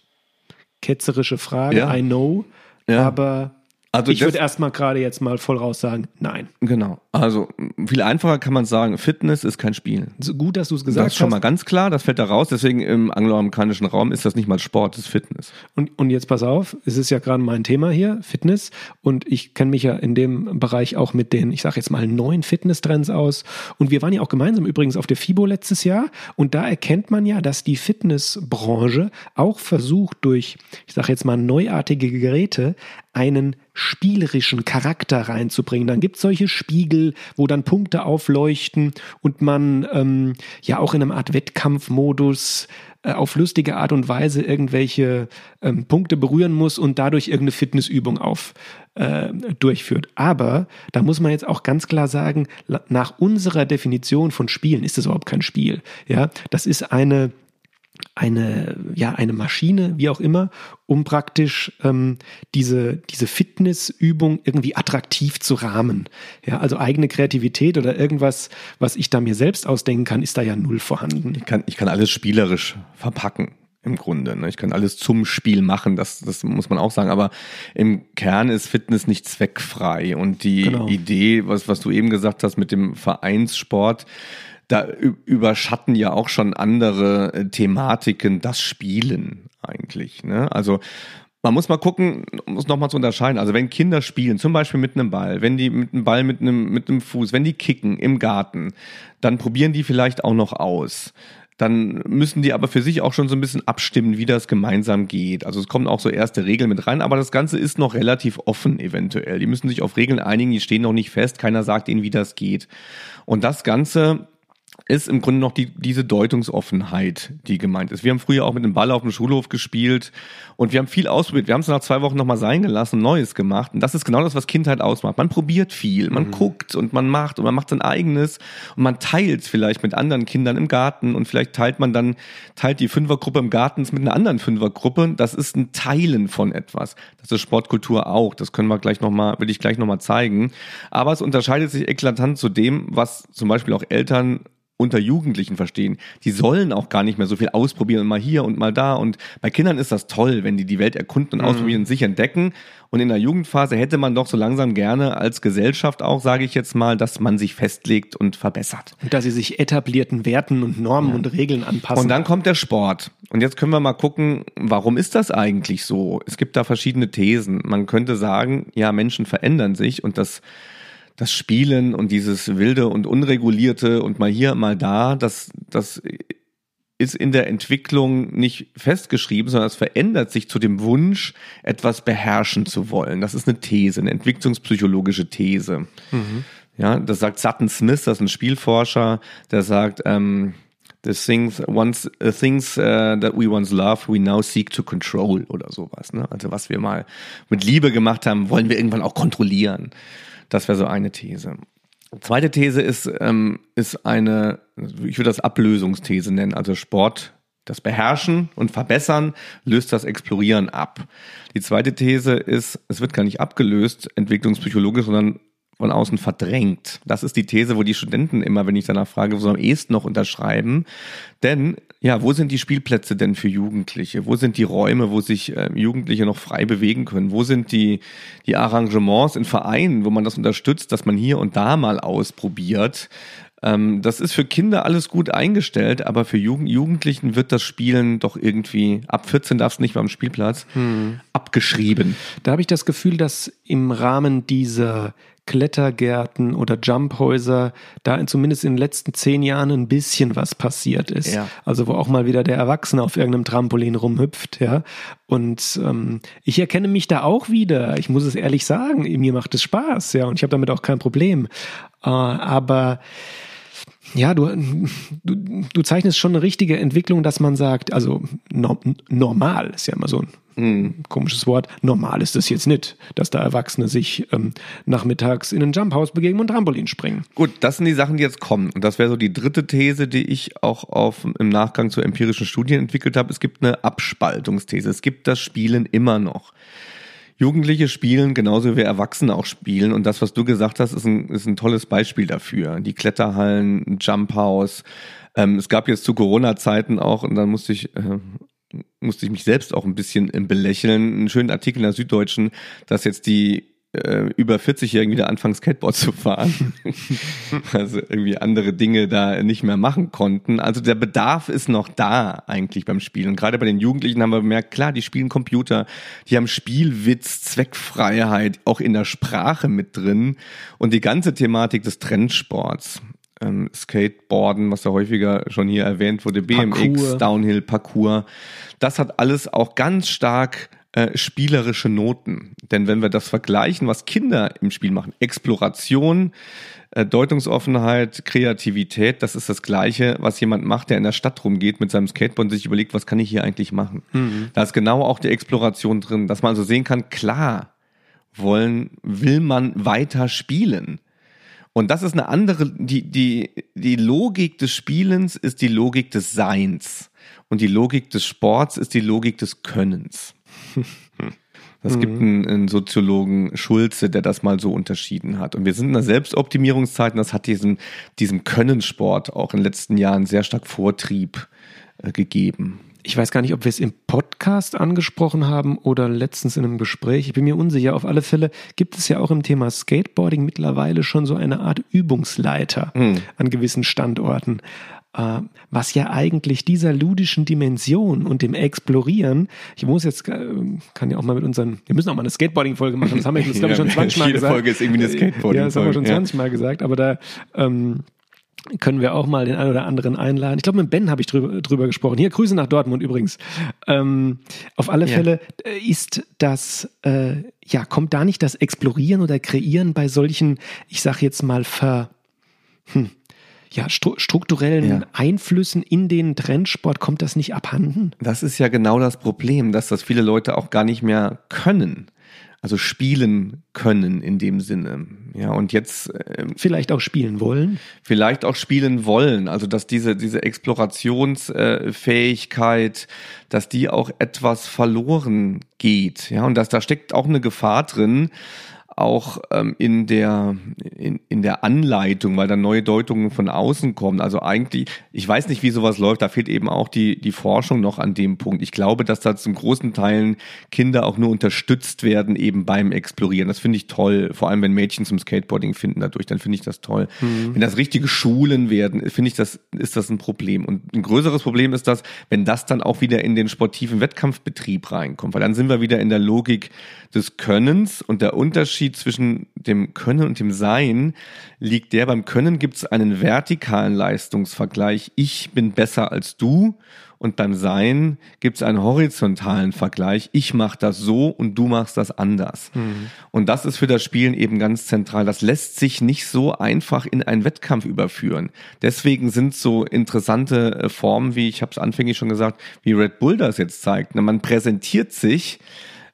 Ketzerische Frage, ja. I know, ja. aber also ich würde erstmal gerade jetzt mal voll raus sagen, nein. Genau. Also viel einfacher kann man sagen, Fitness ist kein Spiel. So gut, dass du es gesagt hast. Das ist schon mal ganz klar, das fällt da raus. Deswegen im angloamerikanischen Raum ist das nicht mal Sport, das ist Fitness. Und, und jetzt pass auf, es ist ja gerade mein Thema hier, Fitness. Und ich kenne mich ja in dem Bereich auch mit den, ich sage jetzt mal, neuen Fitnesstrends aus. Und wir waren ja auch gemeinsam übrigens auf der FIBO letztes Jahr. Und da erkennt man ja, dass die Fitnessbranche auch versucht, durch, ich sage jetzt mal, neuartige Geräte einen spielerischen Charakter reinzubringen. Dann gibt es solche Spiegel, wo dann Punkte aufleuchten und man ähm, ja auch in einem Art Wettkampfmodus äh, auf lustige Art und Weise irgendwelche ähm, Punkte berühren muss und dadurch irgendeine Fitnessübung auf äh, durchführt. Aber da muss man jetzt auch ganz klar sagen, nach unserer Definition von Spielen ist das überhaupt kein Spiel. Ja, das ist eine eine, ja, eine Maschine, wie auch immer, um praktisch ähm, diese, diese Fitnessübung irgendwie attraktiv zu rahmen. Ja, also eigene Kreativität oder irgendwas, was ich da mir selbst ausdenken kann, ist da ja null vorhanden. Ich kann, ich kann alles spielerisch verpacken im Grunde. Ne? Ich kann alles zum Spiel machen, das, das muss man auch sagen. Aber im Kern ist Fitness nicht zweckfrei. Und die genau. Idee, was, was du eben gesagt hast mit dem Vereinssport, da überschatten ja auch schon andere äh, Thematiken das Spielen. eigentlich. Ne? Also man muss mal gucken, es nochmal zu unterscheiden. Also wenn Kinder spielen, zum Beispiel mit einem Ball, wenn die mit einem Ball mit einem, mit einem Fuß, wenn die kicken im Garten, dann probieren die vielleicht auch noch aus dann müssen die aber für sich auch schon so ein bisschen abstimmen, wie das gemeinsam geht. Also es kommen auch so erste Regeln mit rein, aber das Ganze ist noch relativ offen eventuell. Die müssen sich auf Regeln einigen, die stehen noch nicht fest, keiner sagt ihnen, wie das geht. Und das Ganze ist im Grunde noch die, diese Deutungsoffenheit, die gemeint ist. Wir haben früher auch mit dem Ball auf dem Schulhof gespielt und wir haben viel ausprobiert. Wir haben es nach zwei Wochen nochmal sein gelassen, Neues gemacht. Und das ist genau das, was Kindheit ausmacht. Man probiert viel, man mhm. guckt und man macht und man macht sein eigenes und man teilt vielleicht mit anderen Kindern im Garten und vielleicht teilt man dann, teilt die Fünfergruppe im Garten mit einer anderen Fünfergruppe. Das ist ein Teilen von etwas. Das ist Sportkultur auch. Das können wir gleich nochmal, will ich gleich nochmal zeigen. Aber es unterscheidet sich eklatant zu dem, was zum Beispiel auch Eltern unter Jugendlichen verstehen. Die sollen auch gar nicht mehr so viel ausprobieren, mal hier und mal da. Und bei Kindern ist das toll, wenn die die Welt erkunden und mhm. ausprobieren und sich entdecken. Und in der Jugendphase hätte man doch so langsam gerne als Gesellschaft auch, sage ich jetzt mal, dass man sich festlegt und verbessert. Und dass sie sich etablierten Werten und Normen ja. und Regeln anpassen. Und dann kommt der Sport. Und jetzt können wir mal gucken, warum ist das eigentlich so? Es gibt da verschiedene Thesen. Man könnte sagen, ja, Menschen verändern sich und das das Spielen und dieses wilde und unregulierte und mal hier, mal da, das, das ist in der Entwicklung nicht festgeschrieben, sondern es verändert sich zu dem Wunsch, etwas beherrschen zu wollen. Das ist eine These, eine entwicklungspsychologische These. Mhm. Ja, das sagt Sutton Smith, das ist ein Spielforscher, der sagt, ähm, the things once uh, things uh, that we once loved we now seek to control oder sowas ne also was wir mal mit Liebe gemacht haben wollen wir irgendwann auch kontrollieren das wäre so eine These. Zweite These ist, ähm, ist eine, ich würde das Ablösungsthese nennen, also Sport, das Beherrschen und Verbessern löst das Explorieren ab. Die zweite These ist, es wird gar nicht abgelöst, entwicklungspsychologisch, sondern von außen verdrängt. Das ist die These, wo die Studenten immer, wenn ich danach frage, so am ehesten noch unterschreiben. Denn, ja, wo sind die Spielplätze denn für Jugendliche? Wo sind die Räume, wo sich äh, Jugendliche noch frei bewegen können? Wo sind die, die Arrangements in Vereinen, wo man das unterstützt, dass man hier und da mal ausprobiert? Ähm, das ist für Kinder alles gut eingestellt, aber für Jugend Jugendlichen wird das Spielen doch irgendwie, ab 14 darfst du nicht mehr am Spielplatz, hm. abgeschrieben. Da habe ich das Gefühl, dass im Rahmen dieser Klettergärten oder Jumphäuser da in, zumindest in den letzten zehn Jahren ein bisschen was passiert ist. Ja. Also wo auch mal wieder der Erwachsene auf irgendeinem Trampolin rumhüpft, ja. Und ähm, ich erkenne mich da auch wieder. Ich muss es ehrlich sagen, mir macht es Spaß, ja, und ich habe damit auch kein Problem. Äh, aber ja, du, du, du zeichnest schon eine richtige Entwicklung, dass man sagt, also no, normal ist ja immer so ein hm, komisches Wort. Normal ist es jetzt nicht, dass da Erwachsene sich ähm, nachmittags in ein Jumphouse begeben und Trampolin springen. Gut, das sind die Sachen, die jetzt kommen. Und das wäre so die dritte These, die ich auch auf, im Nachgang zu empirischen Studien entwickelt habe. Es gibt eine Abspaltungsthese. Es gibt das Spielen immer noch. Jugendliche spielen genauso wie Erwachsene auch spielen. Und das, was du gesagt hast, ist ein, ist ein tolles Beispiel dafür. Die Kletterhallen, Jump House. Ähm, es gab jetzt zu Corona-Zeiten auch, und dann musste ich, äh, musste ich mich selbst auch ein bisschen belächeln, einen schönen Artikel in der Süddeutschen, dass jetzt die äh, über 40-Jährigen wieder anfangen, Skateboard zu fahren. also irgendwie andere Dinge da nicht mehr machen konnten. Also der Bedarf ist noch da eigentlich beim Spielen. Gerade bei den Jugendlichen haben wir bemerkt, klar, die spielen Computer, die haben Spielwitz, Zweckfreiheit auch in der Sprache mit drin und die ganze Thematik des Trendsports. Ähm, Skateboarden, was ja häufiger schon hier erwähnt wurde, BMX, Parkour. Downhill, Parkour. Das hat alles auch ganz stark äh, spielerische Noten. Denn wenn wir das vergleichen, was Kinder im Spiel machen, Exploration, äh, Deutungsoffenheit, Kreativität, das ist das Gleiche, was jemand macht, der in der Stadt rumgeht mit seinem Skateboard und sich überlegt, was kann ich hier eigentlich machen. Mhm. Da ist genau auch die Exploration drin, dass man also sehen kann, klar, wollen, will man weiter spielen. Und das ist eine andere, die, die, die Logik des Spielens ist die Logik des Seins. Und die Logik des Sports ist die Logik des Könnens. Es mhm. gibt einen, einen, Soziologen Schulze, der das mal so unterschieden hat. Und wir sind in einer Selbstoptimierungszeit und das hat diesem, diesem Könnensport auch in den letzten Jahren sehr stark Vortrieb äh, gegeben. Ich weiß gar nicht, ob wir es im Podcast angesprochen haben oder letztens in einem Gespräch. Ich bin mir unsicher. Auf alle Fälle gibt es ja auch im Thema Skateboarding mittlerweile schon so eine Art Übungsleiter mhm. an gewissen Standorten. äh, was ja eigentlich dieser ludischen Dimension und dem Explorieren, ich muss jetzt, äh, kann ja auch mal mit unseren, wir müssen auch mal eine Skateboarding-Folge machen, das haben wir jetzt, glaube ich, schon 20 Mal gesagt. Folge ist irgendwie eine Skateboarding-Folge. Ja, das haben wir schon 20 Mal gesagt, aber da, ähm, können wir auch mal den einen oder anderen einladen. Ich glaube, mit Ben habe ich drüber, drüber gesprochen. Hier, Grüße nach Dortmund übrigens. Ähm, auf alle ja. Fälle äh, ist das, äh, ja, kommt da nicht das Explorieren oder Kreieren bei solchen, ich sage jetzt mal, ver, hm, ja, strukturellen ja. Einflüssen in den Trendsport, kommt das nicht abhanden? Das ist ja genau das Problem, dass das viele Leute auch gar nicht mehr können also spielen können in dem Sinne. Ja, und jetzt äh, vielleicht auch spielen wollen. Vielleicht auch spielen wollen. Also dass diese diese Explorationsfähigkeit, dass die auch etwas verloren geht. Ja, und dass da steckt auch eine Gefahr drin auch ähm, in, der, in, in der Anleitung, weil da neue Deutungen von außen kommen. Also eigentlich, ich weiß nicht, wie sowas läuft, da fehlt eben auch die, die Forschung noch an dem Punkt. Ich glaube, dass da zum großen Teilen Kinder auch nur unterstützt werden eben beim Explorieren. Das finde ich toll, vor allem wenn Mädchen zum Skateboarding finden dadurch, dann finde ich das toll. Mhm. Wenn das richtige Schulen werden, finde ich, das ist das ein Problem. Und ein größeres Problem ist das, wenn das dann auch wieder in den sportiven Wettkampfbetrieb reinkommt, weil dann sind wir wieder in der Logik des Könnens und der Unterschied Unterschied zwischen dem Können und dem Sein liegt der, beim Können gibt es einen vertikalen Leistungsvergleich, ich bin besser als du und beim Sein gibt es einen horizontalen Vergleich. Ich mache das so und du machst das anders. Mhm. Und das ist für das Spielen eben ganz zentral. Das lässt sich nicht so einfach in einen Wettkampf überführen. Deswegen sind so interessante äh, Formen, wie ich habe es anfänglich schon gesagt, wie Red Bull das jetzt zeigt. Man präsentiert sich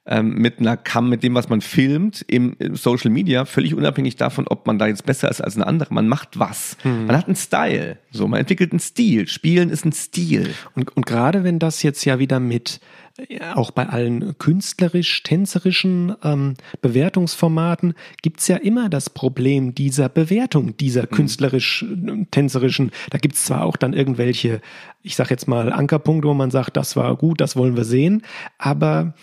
ähm, mit einer Cam, mit dem, was man filmt im, im, Social Media, völlig unabhängig davon, ob man da jetzt besser ist als ein anderer. Man macht was. Mhm. Man hat einen Style. So, man entwickelt einen Stil. Spielen ist ein Stil. Und, und gerade wenn das jetzt ja wieder mit auch bei allen künstlerisch-tänzerischen ähm, Bewertungsformaten gibt es ja immer das Problem dieser Bewertung, dieser mhm. künstlerisch-tänzerischen. Da gibt es zwar auch dann irgendwelche, ich sag jetzt mal, Ankerpunkte, wo man sagt, das war gut, das wollen wir sehen, aber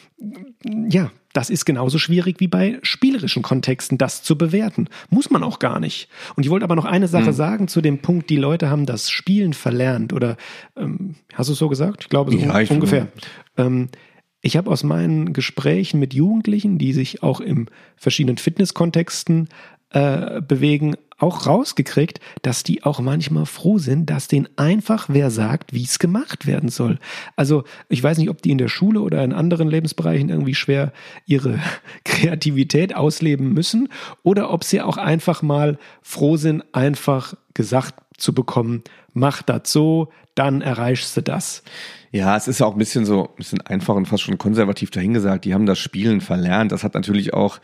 ja, das ist genauso schwierig wie bei spielerischen Kontexten, das zu bewerten. Muss man auch gar nicht. Und ich wollte aber noch eine Sache mhm. sagen zu dem Punkt, die Leute haben das Spielen verlernt oder ähm, hast du es so gesagt? Ich glaube so ja, ich ungefähr. Ähm, ich habe aus meinen Gesprächen mit Jugendlichen, die sich auch in verschiedenen Fitnesskontexten äh, bewegen, auch rausgekriegt, dass die auch manchmal froh sind, dass denen einfach wer sagt, wie es gemacht werden soll. Also ich weiß nicht, ob die in der Schule oder in anderen Lebensbereichen irgendwie schwer ihre Kreativität ausleben müssen oder ob sie auch einfach mal froh sind, einfach gesagt zu bekommen, mach das so, dann erreichst du das. Ja, es ist ja auch ein bisschen so, ein bisschen einfach und fast schon konservativ dahingesagt. Die haben das Spielen verlernt. Das hat natürlich auch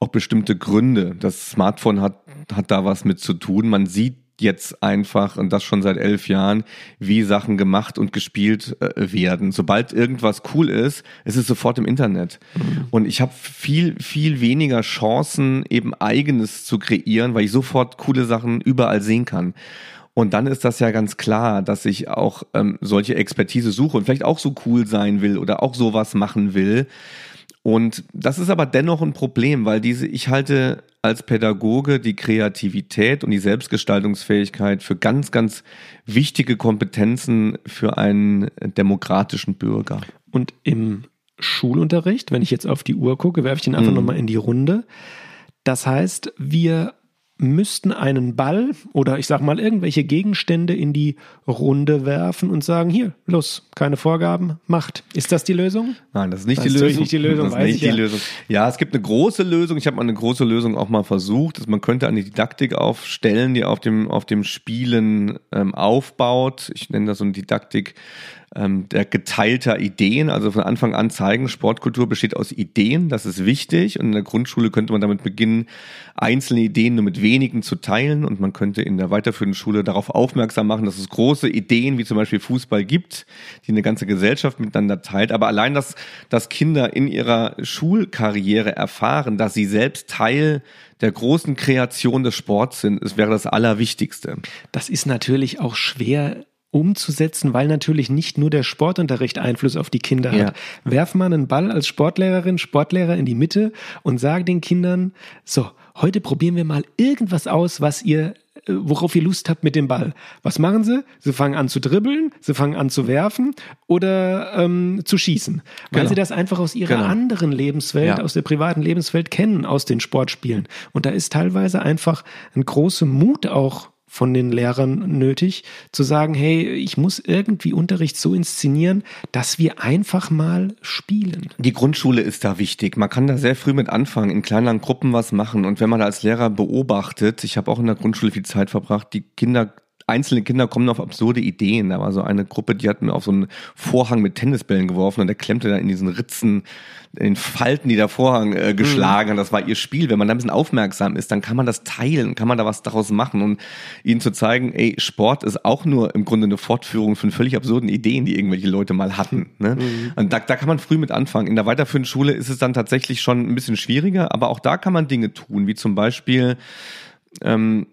auch bestimmte Gründe. Das Smartphone hat, hat da was mit zu tun. Man sieht jetzt einfach, und das schon seit elf Jahren, wie Sachen gemacht und gespielt äh, werden. Sobald irgendwas cool ist, ist es sofort im Internet. Mhm. Und ich habe viel, viel weniger Chancen, eben eigenes zu kreieren, weil ich sofort coole Sachen überall sehen kann. Und dann ist das ja ganz klar, dass ich auch ähm, solche Expertise suche und vielleicht auch so cool sein will oder auch sowas machen will. Und das ist aber dennoch ein Problem, weil diese, ich halte als Pädagoge die Kreativität und die Selbstgestaltungsfähigkeit für ganz, ganz wichtige Kompetenzen für einen demokratischen Bürger. Und im Schulunterricht, wenn ich jetzt auf die Uhr gucke, werfe ich den einfach mhm. nochmal in die Runde. Das heißt, wir müssten einen Ball oder ich sag mal irgendwelche Gegenstände in die Runde werfen und sagen, hier, los, keine Vorgaben, macht. Ist das die Lösung? Nein, das ist nicht das die ist Lösung. Nicht die Lösung, das ist nicht die ja. Lösung. Ja, es gibt eine große Lösung. Ich habe mal eine große Lösung auch mal versucht. Dass man könnte eine Didaktik aufstellen, die auf dem, auf dem Spielen ähm, aufbaut. Ich nenne das so eine Didaktik ähm, der geteilter Ideen, also von Anfang an zeigen, Sportkultur besteht aus Ideen, das ist wichtig. Und in der Grundschule könnte man damit beginnen, einzelne Ideen nur mit wenigen zu teilen. Und man könnte in der weiterführenden Schule darauf aufmerksam machen, dass es große Ideen wie zum Beispiel Fußball gibt, die eine ganze Gesellschaft miteinander teilt, aber allein, dass, dass Kinder in ihrer Schulkarriere erfahren, dass sie selbst Teil der großen Kreation des Sports sind, es wäre das Allerwichtigste. Das ist natürlich auch schwer umzusetzen, weil natürlich nicht nur der Sportunterricht Einfluss auf die Kinder ja. hat. Werf mal einen Ball als Sportlehrerin, Sportlehrer in die Mitte und sag den Kindern, so, heute probieren wir mal irgendwas aus, was ihr äh, worauf ihr Lust habt mit dem Ball. Was machen sie? Sie fangen an zu dribbeln, sie fangen an zu werfen oder ähm, zu schießen. Weil Genau. sie das einfach aus ihrer Genau. anderen Lebenswelt, Ja. aus der privaten Lebenswelt kennen, aus den Sportspielen. Und da ist teilweise einfach ein großer Mut auch von den Lehrern nötig, zu sagen, hey, ich muss irgendwie Unterricht so inszenieren, dass wir einfach mal spielen. Die Grundschule ist da wichtig. Man kann da sehr früh mit anfangen, in kleineren Gruppen was machen. Und wenn man als Lehrer beobachtet, ich habe auch in der Grundschule viel Zeit verbracht, die Kinder, einzelne Kinder kommen auf absurde Ideen. Da war so eine Gruppe, die hat mir auf so einen Vorhang mit Tennisbällen geworfen und der klemmte dann in diesen Ritzen, in den Falten, die der Vorhang äh, geschlagen hat. Das war ihr Spiel. Wenn man da ein bisschen aufmerksam ist, dann kann man das teilen, kann man da was daraus machen und ihnen zu zeigen, ey, Sport ist auch nur im Grunde eine Fortführung von völlig absurden Ideen, die irgendwelche Leute mal hatten. Ne? Und da, da kann man früh mit anfangen. In der weiterführenden Schule ist es dann tatsächlich schon ein bisschen schwieriger, aber auch da kann man Dinge tun, wie zum Beispiel ähm,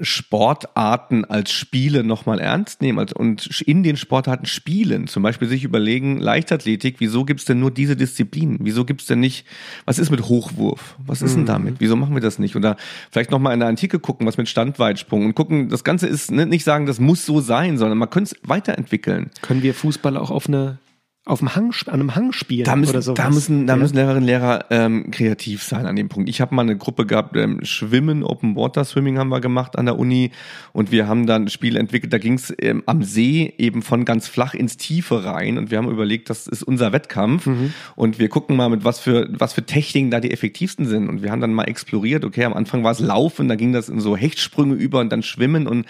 Sportarten als Spiele nochmal ernst nehmen und in den Sportarten spielen. Zum Beispiel sich überlegen, Leichtathletik, wieso gibt's denn nur diese Disziplin? Wieso gibt's denn nicht, was ist mit Hochwurf? Was ist denn damit? Wieso machen wir das nicht? Oder vielleicht nochmal in der Antike gucken, was mit Standweitsprung und gucken, das Ganze ist ne, nicht sagen, das muss so sein, sondern man könnte es weiterentwickeln. Können wir Fußball auch auf eine auf dem Hang, an einem Hang spielen Da müssen, oder sowas? da müssen, da Ja. müssen Lehrerinnen und Lehrer ähm, kreativ sein an dem Punkt. Ich habe mal eine Gruppe gehabt, ähm, Schwimmen, Open Water Swimming haben wir gemacht an der Uni und wir haben dann ein Spiel entwickelt, da ging es ähm, am See eben von ganz flach ins Tiefe rein und wir haben überlegt, das ist unser Wettkampf Mhm. und wir gucken mal, mit was für, was für Techniken da die effektivsten sind und wir haben dann mal exploriert, okay, am Anfang war es Laufen, da ging das in so Hechtsprünge über und dann Schwimmen und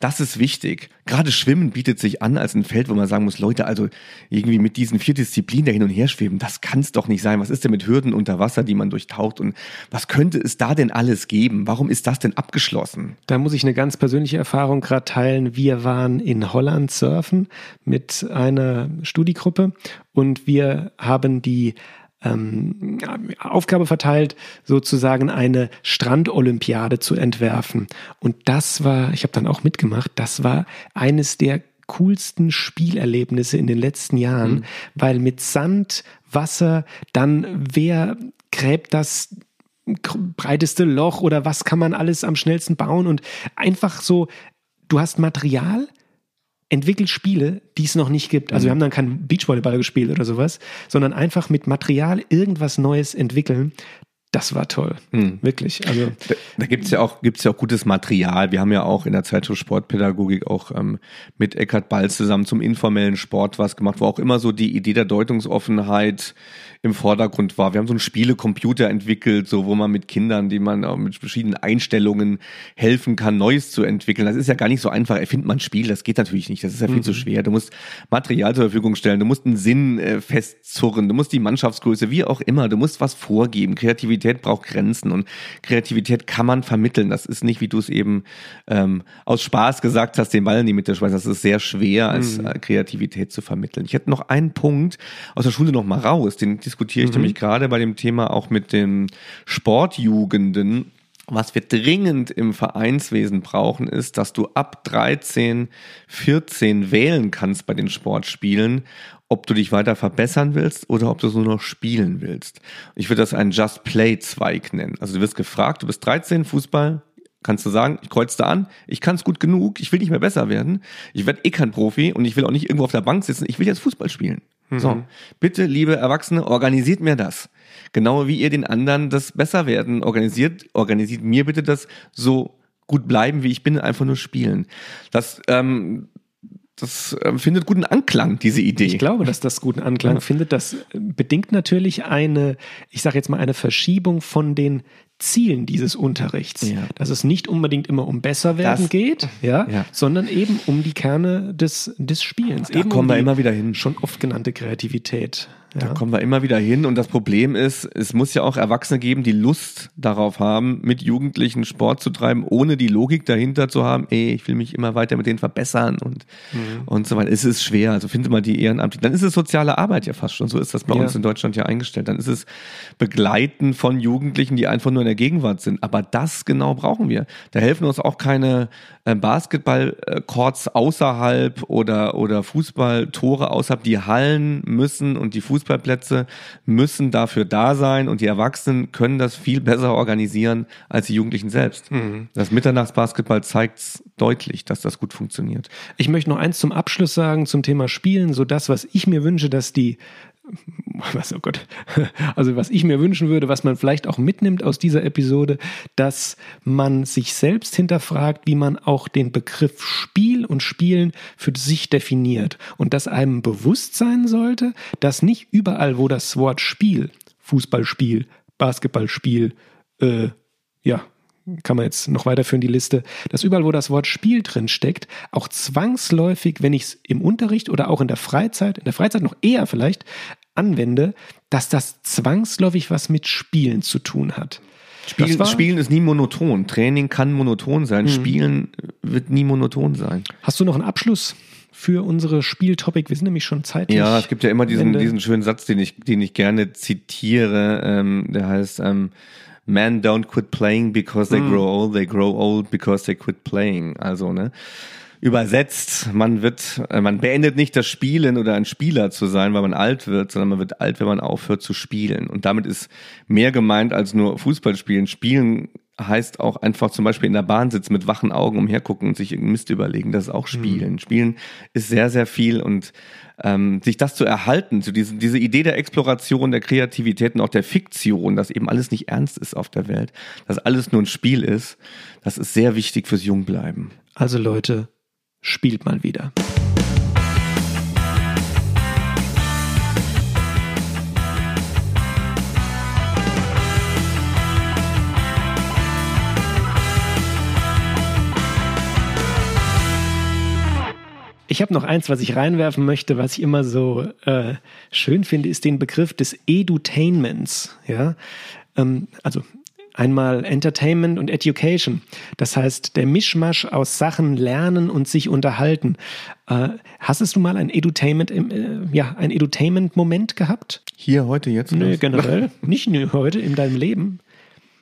das ist wichtig. Gerade Schwimmen bietet sich an als ein Feld, wo man sagen muss, Leute, also irgendwie mit diesen vier Disziplinen da hin und her schweben, das kann es doch nicht sein. Was ist denn mit Hürden unter Wasser, die man durchtaucht und was könnte es da denn alles geben? Warum ist das denn abgeschlossen? Da muss ich eine ganz persönliche Erfahrung gerade teilen. Wir waren in Holland surfen mit einer Studiegruppe und wir haben die ähm, Aufgabe verteilt, sozusagen eine Strandolympiade zu entwerfen. Und das war, ich habe dann auch mitgemacht, das war eines der coolsten Spielerlebnisse in den letzten Jahren, weil mit Sand, Wasser, dann wer gräbt das breiteste Loch oder was kann man alles am schnellsten bauen und einfach so, du hast Material, entwickelt Spiele, die es noch nicht gibt. Also wir haben dann keinen Beachvolleyball gespielt oder sowas, sondern einfach mit Material irgendwas Neues entwickeln. Das war toll. Wirklich. Also Da, da gibt's ja auch gibt's ja auch gutes Material. Wir haben ja auch in der Zeitschrift Sportpädagogik auch ähm, mit Eckhard Ball zusammen zum informellen Sport was gemacht, wo auch immer so die Idee der Deutungsoffenheit im Vordergrund war. Wir haben so einen Spielecomputer entwickelt, so wo man mit Kindern, die man auch mit verschiedenen Einstellungen helfen kann, Neues zu entwickeln. Das ist ja gar nicht so einfach. Erfindet man ein Spiel, das geht natürlich nicht. Das ist ja viel zu schwer. Du musst Material zur Verfügung stellen, du musst einen Sinn äh, festzurren, du musst die Mannschaftsgröße, wie auch immer, du musst was vorgeben. Kreativität braucht Grenzen und Kreativität kann man vermitteln. Das ist nicht, wie du es eben ähm, aus Spaß gesagt hast, den Ball in die Mitte schmeißen. Das ist sehr schwer, als äh, Kreativität zu vermitteln. Ich hätte noch einen Punkt aus der Schule noch mal raus, den diskutiere ich nämlich gerade bei dem Thema auch mit den Sportjugenden. Was wir dringend im Vereinswesen brauchen, ist, dass du ab 13, 14 wählen kannst bei den Sportspielen, ob du dich weiter verbessern willst oder ob du es nur noch spielen willst. Ich würde das einen Just Play-Zweig nennen. Also du wirst gefragt, du bist 13, Fußball, kannst du sagen, ich kreuze da an, ich kann es gut genug, ich will nicht mehr besser werden, ich werde eh kein Profi und ich will auch nicht irgendwo auf der Bank sitzen, ich will jetzt Fußball spielen. So, bitte, liebe Erwachsene, organisiert mir das. Genau wie ihr den anderen das besser werden organisiert, organisiert mir bitte das so gut bleiben, wie ich bin, einfach nur spielen. Das, ähm, das ähm, findet guten Anklang, diese Idee. Ich glaube, dass das guten Anklang findet. Das bedingt natürlich eine, ich sage jetzt mal, eine Verschiebung von den Zielen dieses Unterrichts. Ja. Dass es nicht unbedingt immer um besser werden Das- geht, ja, Ja. sondern eben um die Kerne des, des Spielens. Da eben kommen um wir immer wieder hin. Schon oft genannte Kreativität. Da Ja. kommen wir immer wieder hin. Und das Problem ist, es muss ja auch Erwachsene geben, die Lust darauf haben, mit Jugendlichen Sport zu treiben, ohne die Logik dahinter zu haben, ey, ich will mich immer weiter mit denen verbessern und, Mhm. und so weiter. Es ist schwer. Also finde mal die Ehrenamtlichen. Dann ist es soziale Arbeit ja fast schon. So ist das bei Ja. uns in Deutschland ja eingestellt. Dann ist es Begleiten von Jugendlichen, die einfach nur der Gegenwart sind. Aber das genau brauchen wir. Da helfen uns auch keine äh, Basketball-Courts außerhalb oder, oder Fußballtore außerhalb. Die Hallen müssen und die Fußballplätze müssen dafür da sein und die Erwachsenen können das viel besser organisieren als die Jugendlichen selbst. Mhm. Das Mitternachtsbasketball zeigt deutlich, dass das gut funktioniert. Ich möchte noch eins zum Abschluss sagen zum Thema Spielen. So das, was ich mir wünsche, dass die was, oh Gott, also was ich mir wünschen würde, was man vielleicht auch mitnimmt aus dieser Episode, dass man sich selbst hinterfragt, wie man auch den Begriff Spiel und Spielen für sich definiert und dass einem bewusst sein sollte, dass nicht überall, wo das Wort Spiel, Fußballspiel, Basketballspiel, äh, ja, kann man jetzt noch weiterführen, die Liste, dass überall, wo das Wort Spiel drin steckt, auch zwangsläufig, wenn ich es im Unterricht oder auch in der Freizeit, in der Freizeit noch eher vielleicht anwende, dass das zwangsläufig was mit Spielen zu tun hat. Spielen, Spielen ist nie monoton. Training kann monoton sein. Mhm. Spielen wird nie monoton sein. Hast du noch einen Abschluss für unsere Spieltopic? Wir sind nämlich schon zeitlich. Ja, es gibt ja immer diesen, diesen schönen Satz, den ich, den ich gerne zitiere. Ähm, der heißt, ähm, Men don't quit playing because they mm. grow old, they grow old because they quit playing. Also, ne? Übersetzt, man wird, äh, man beendet nicht das Spielen oder ein Spieler zu sein, weil man alt wird, sondern man wird alt, wenn man aufhört zu spielen. Und damit ist mehr gemeint als nur Fußball spielen. Spielen heißt auch einfach zum Beispiel in der Bahn sitzen mit wachen Augen umhergucken und sich irgendeinen Mist überlegen. Das ist auch Spielen. Mhm. Spielen ist sehr, sehr viel und ähm, sich das zu erhalten, so diese, diese Idee der Exploration, der Kreativität und auch der Fiktion, dass eben alles nicht ernst ist auf der Welt, dass alles nur ein Spiel ist, das ist sehr wichtig fürs Jungbleiben. Also Leute, spielt mal wieder. Ich habe noch eins, was ich reinwerfen möchte, was ich immer so äh, schön finde, ist den Begriff des Edutainments. Ja, ähm, also einmal Entertainment und Education. Das heißt, der Mischmasch aus Sachen lernen und sich unterhalten. Äh, hast du mal ein Edutainment, äh, ja, ein Edutainment-Moment gehabt? Hier, heute, jetzt? Nö, generell. nicht nur heute, in deinem Leben.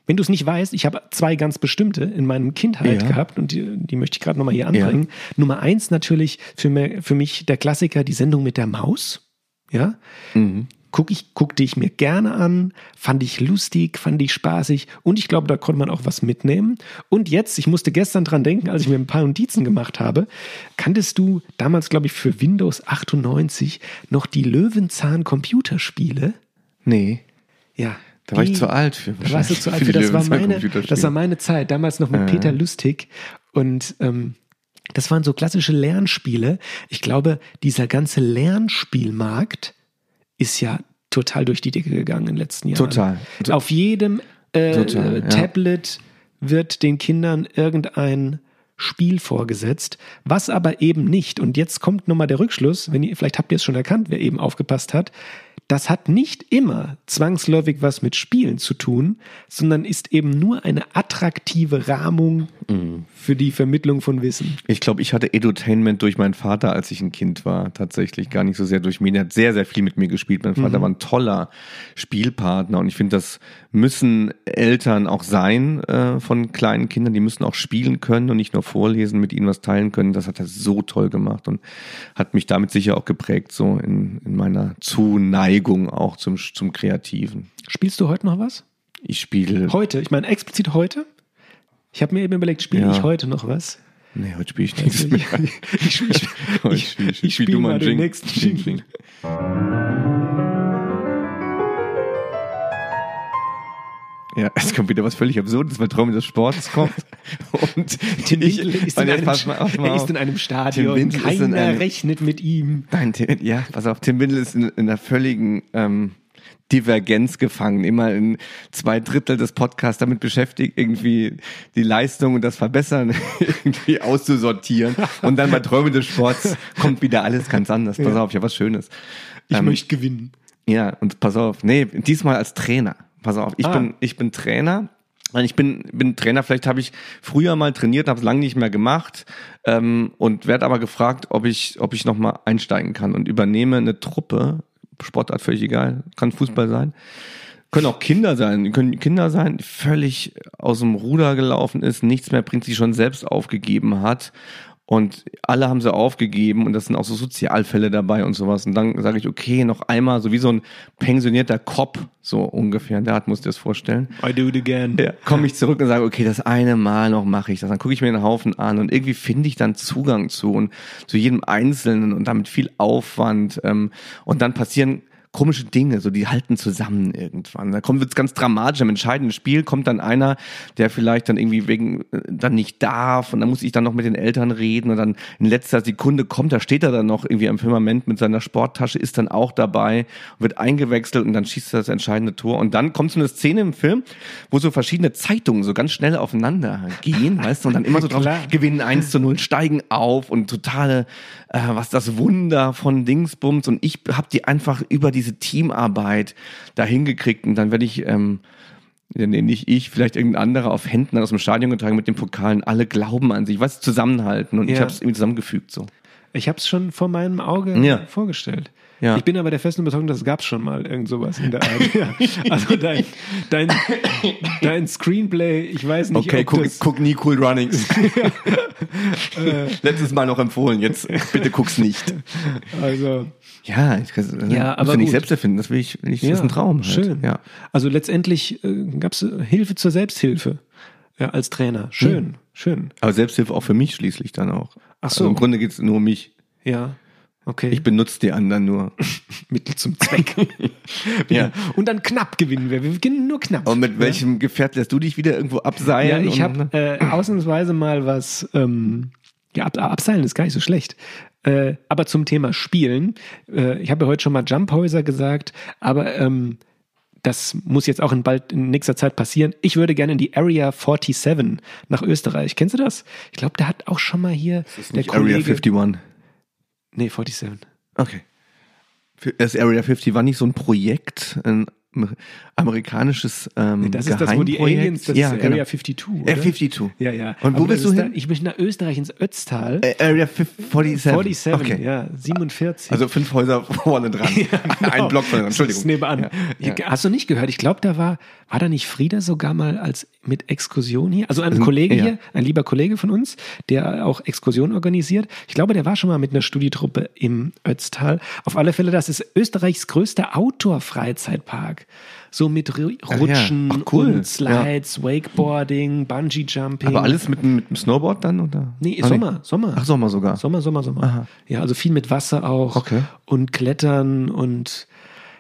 Wenn du es nicht weißt, ich habe zwei ganz bestimmte in meinem Kindheit ja. gehabt und die, die möchte ich gerade nochmal hier anbringen. Ja. Nummer eins natürlich für, mir, für mich der Klassiker, die Sendung mit der Maus. Ja. Mhm. Guck ich, guckte ich mir gerne an, fand ich lustig, fand ich spaßig und ich glaube, da konnte man auch was mitnehmen. Und jetzt, ich musste gestern dran denken, als ich mir ein paar Notizen gemacht habe, kanntest du damals, glaube ich, für Windows 98 noch die Löwenzahn Computerspiele? Nee. Ja, da war ich zu alt für. Da warst du zu alt für. Das war, meine, das war meine Zeit. Damals noch mit äh. Peter Lustig. Und ähm, das waren so klassische Lernspiele. Ich glaube, dieser ganze Lernspielmarkt ist ja total durch die Decke gegangen in den letzten Jahren. Total. Auf jedem äh, total, Tablet ja. wird den Kindern irgendein Spiel vorgesetzt, was aber eben nicht, und jetzt kommt nochmal der Rückschluss, wenn ihr, vielleicht habt ihr es schon erkannt, wer eben aufgepasst hat, das hat nicht immer zwangsläufig was mit Spielen zu tun, sondern ist eben nur eine attraktive Rahmung mhm. für die Vermittlung von Wissen. Ich glaube, ich hatte Edutainment durch meinen Vater, als ich ein Kind war, tatsächlich gar nicht so sehr durch mich. Er hat sehr, sehr viel mit mir gespielt. Mein Vater mhm. war ein toller Spielpartner und ich finde, das müssen Eltern auch sein äh, von kleinen Kindern. Die müssen auch spielen können und nicht nur vorlesen, mit ihnen was teilen können. Das hat er so toll gemacht und hat mich damit sicher auch geprägt, so in, in meiner Zuneigung Neigung auch zum, zum Kreativen. Spielst du heute noch was? Ich spiele. Heute? Ich meine explizit heute? Ich habe mir eben überlegt, spiele ja. ich heute noch was? Nee, heute spiele ich nichts mehr. ich, ich, ich, ich, ich, ich spiele mal den nächsten Jingle. Ja, es kommt wieder was völlig Absurdes, weil Traum des Sports kommt. Und Tim ich, ist, in einem, mal, mal er ist in einem Stadion, keiner einem, rechnet mit ihm. Nein, Tim, ja, pass auf, Tim Windel ist in, in einer völligen ähm, Divergenz gefangen. Immer in zwei Drittel des Podcasts damit beschäftigt, irgendwie die Leistung und das Verbessern irgendwie auszusortieren. Und dann bei Träume des Sports kommt wieder alles ganz anders. Pass ja. auf, ich habe was Schönes. Ich ähm, möchte gewinnen. Ja, und pass auf, nee, diesmal als Trainer. Pass auf, ich ah. bin ich bin Trainer. Ich bin, bin Trainer, vielleicht habe ich früher mal trainiert, habe es lange nicht mehr gemacht ähm, und werde aber gefragt, ob ich, ob ich nochmal einsteigen kann und übernehme eine Truppe, Sportart völlig egal, kann Fußball sein, Können auch Kinder sein, können Kinder sein, die völlig aus dem Ruder gelaufen ist, nichts mehr bringt, sie schon selbst aufgegeben hat. Und alle haben sie aufgegeben und das sind auch so Sozialfälle dabei und sowas. Und dann sage ich, okay, noch einmal, so wie so ein pensionierter Cop, so ungefähr. In der Art musst du dir das vorstellen. I do it again. Ja, komme ich zurück und sage, okay, das eine Mal noch mache ich das. Dann gucke ich mir den Haufen an und irgendwie finde ich dann Zugang zu und zu jedem Einzelnen und damit viel Aufwand. Ähm, und dann passieren komische Dinge, so die halten zusammen irgendwann. Da kommt wird's ganz dramatisch. Im entscheidenden Spiel kommt dann einer, der vielleicht dann irgendwie wegen äh, dann nicht darf und dann muss ich dann noch mit den Eltern reden und dann in letzter Sekunde kommt, da steht er dann noch irgendwie am Firmament mit seiner Sporttasche, ist dann auch dabei, wird eingewechselt und dann schießt er das entscheidende Tor und dann kommt so eine Szene im Film, wo so verschiedene Zeitungen so ganz schnell aufeinander gehen, weißt du, und dann immer so drauf gewinnen 1 zu 0, steigen auf und totale, äh, was das Wunder von Dingsbums und ich habe die einfach über diese Teamarbeit da hingekriegt und dann werde ich, ähm, nee, nicht ich, vielleicht irgendein anderer auf Händen aus dem Stadion getragen mit den Pokalen. Alle glauben an sich, was zusammenhalten und ich Ja. habe es irgendwie zusammengefügt so. Ich habe es schon vor meinem Auge Ja. vorgestellt. Ja. Ich bin aber der festen Überzeugung, das gab schon mal irgend sowas in der Art. ja. Also dein, dein, dein Screenplay, ich weiß nicht, Okay, guck, guck nie Cool Runnings. Letztes Mal noch empfohlen, jetzt bitte guck's nicht. also Ja, ich kann, Ja, aber ja nicht gut. selbst erfinden, das will ich, will ich das ist ein Traum. Halt. Schön. Ja. Also letztendlich äh, gab es Hilfe zur Selbsthilfe ja, als Trainer. Schön, schön. Aber Selbsthilfe auch für mich schließlich dann auch. Ach so. Also Im Grunde geht's nur um mich. Ja, okay. Ich benutze die anderen nur. Mittel zum Zweck. Ja. Und dann knapp gewinnen wir. Wir gewinnen nur knapp. Und mit welchem Gefährt lässt du dich wieder irgendwo Ja, abseilen? ich und- habe äh, ausnahmsweise mal was. Ähm, ja, ab, abseilen ist gar nicht so schlecht. Äh, aber zum Thema Spielen. Äh, ich habe ja heute schon mal Jumphäuser gesagt, aber ähm, das muss jetzt auch in bald in nächster Zeit passieren. Ich würde gerne in die Area 47 nach Österreich. Kennst du das? Ich glaube, da hat auch schon mal hier der Nicht Kollege. Area 51. Nee, 47. Okay. Ist Area 51 war nicht so ein Projekt, ein amerikanisches ähm, Das ist das, wo die? Aliens, das ja, ist genau. Area 52. Oder? Area 52. Ja, ja. Und wo Aber das du hin? Da, ich möchte nach Österreich ins Ötztal. Äh, Area 47. 47, Okay. ja, 47. Also fünf Häuser vorne dran. Ein Block vorne dran. Entschuldigung. nebenan. Ja, Ich- Hast du nicht gehört? Ich glaube, da war, war da nicht Frieda sogar mal als mit Exkursion hier? Also ein Kollege ja. hier, ein lieber Kollege von uns, der auch Exkursionen organisiert. Ich glaube, der war schon mal mit einer Studietruppe im Ötztal. Auf alle Fälle, das ist Österreichs größter Outdoor-Freizeitpark. So mit ja. Rutschen Ach, cool. und Slides, Wakeboarding, Bungee-Jumping. Aber alles mit, dem- mit dem Snowboard dann? Oder? Nee, Ah, Sommer, Sommer. Ach, Sommer sogar. Sommer, Sommer, Sommer. Aha. Ja, also viel mit Wasser auch. Okay. Und Klettern und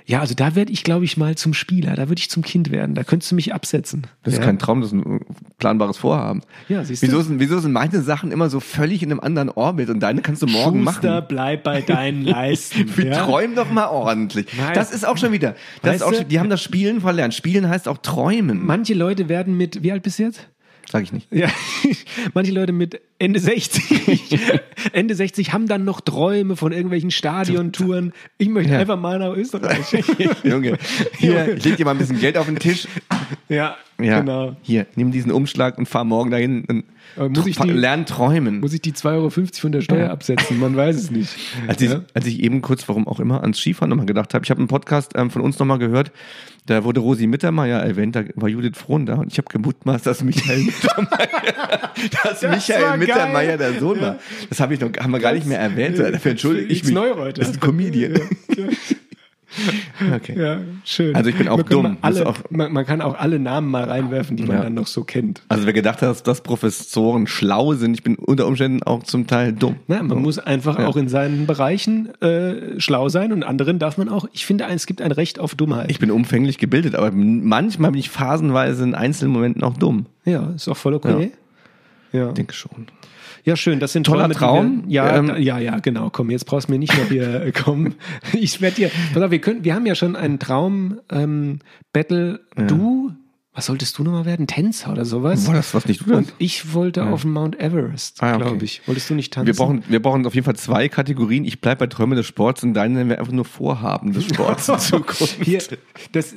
ja, also da werde ich, glaube ich, mal zum Spieler. Da würde ich zum Kind werden. Da könntest du mich absetzen. Das ist ja. kein Traum, das ist ein planbares Vorhaben. Ja, siehst du. Wieso sind, wieso sind meine Sachen immer so völlig in einem anderen Orbit und deine kannst du morgen Schuster, machen? bleib bei deinen Leisten. Wir ja? träumen doch mal ordentlich. Nein. Das ist auch schon wieder. Das ist auch schon, die haben das Spielen verlernt. Spielen heißt auch träumen. Manche Leute werden mit, wie alt bist du jetzt? Sag ich nicht. Ja, manche Leute mit Ende 60, Ende 60 haben dann noch Träume von irgendwelchen Stadiontouren. Ich möchte Ja. einfach mal nach Österreich. Junge, hier, ich leg dir mal ein bisschen Geld auf den Tisch. ja, Ja, genau. hier, nimm diesen Umschlag und fahr morgen dahin und muss ich die- lern träumen. Muss ich die 2,50 Euro von der Steuer Ja. absetzen? Man weiß es nicht. Als ich, Ja? als ich eben kurz, warum auch immer, ans Skifahren nochmal gedacht habe, ich habe einen Podcast ähm, von uns nochmal gehört, da wurde Rosi Mittermeier erwähnt, da war Judith Frohn da und ich habe gemutmaßt, dass Michael Mittermeier, dass war Michael. Mittermeier der Sohn war. Das habe ich noch, haben wir gar nicht mehr erwähnt. Dafür entschuldige ich mich. Neureuth, Das ist ein Comedian. Okay. Ja, schön. Also ich bin auch man dumm. Alle, auch- man, man kann auch alle Namen mal reinwerfen, die man Ja. dann noch so kennt. Also wer gedacht hat, dass Professoren schlau sind, ich bin unter Umständen auch zum Teil dumm. Na, man muss einfach Ja. auch in seinen Bereichen äh, schlau sein und anderen darf man auch. Ich finde, es gibt ein Recht auf Dummheit. Ich bin umfänglich gebildet, aber manchmal bin ich phasenweise in einzelnen Momenten auch dumm. ja, ist auch voll okay. Ja, Ich denke schon. ja schön. Das sind Toller Träume, Traum. Wir, ja, Ähm, da, ja, ja, genau. Komm, jetzt brauchst du mir nicht noch hier äh, kommen. Ich werde dir. Pass auf, wir können. Wir haben ja schon einen Traum ähm, Battle. Du. Was solltest du nochmal werden? Tänzer oder sowas? War das was nicht du Und das? ich wollte auf den Mount Everest, Ah, okay. glaube ich. Wolltest du nicht tanzen? Wir brauchen, wir brauchen auf jeden Fall zwei Kategorien. Ich bleibe bei Träume des Sports und deine nennen wir einfach nur Vorhaben des Sports in Zukunft. Hier, das,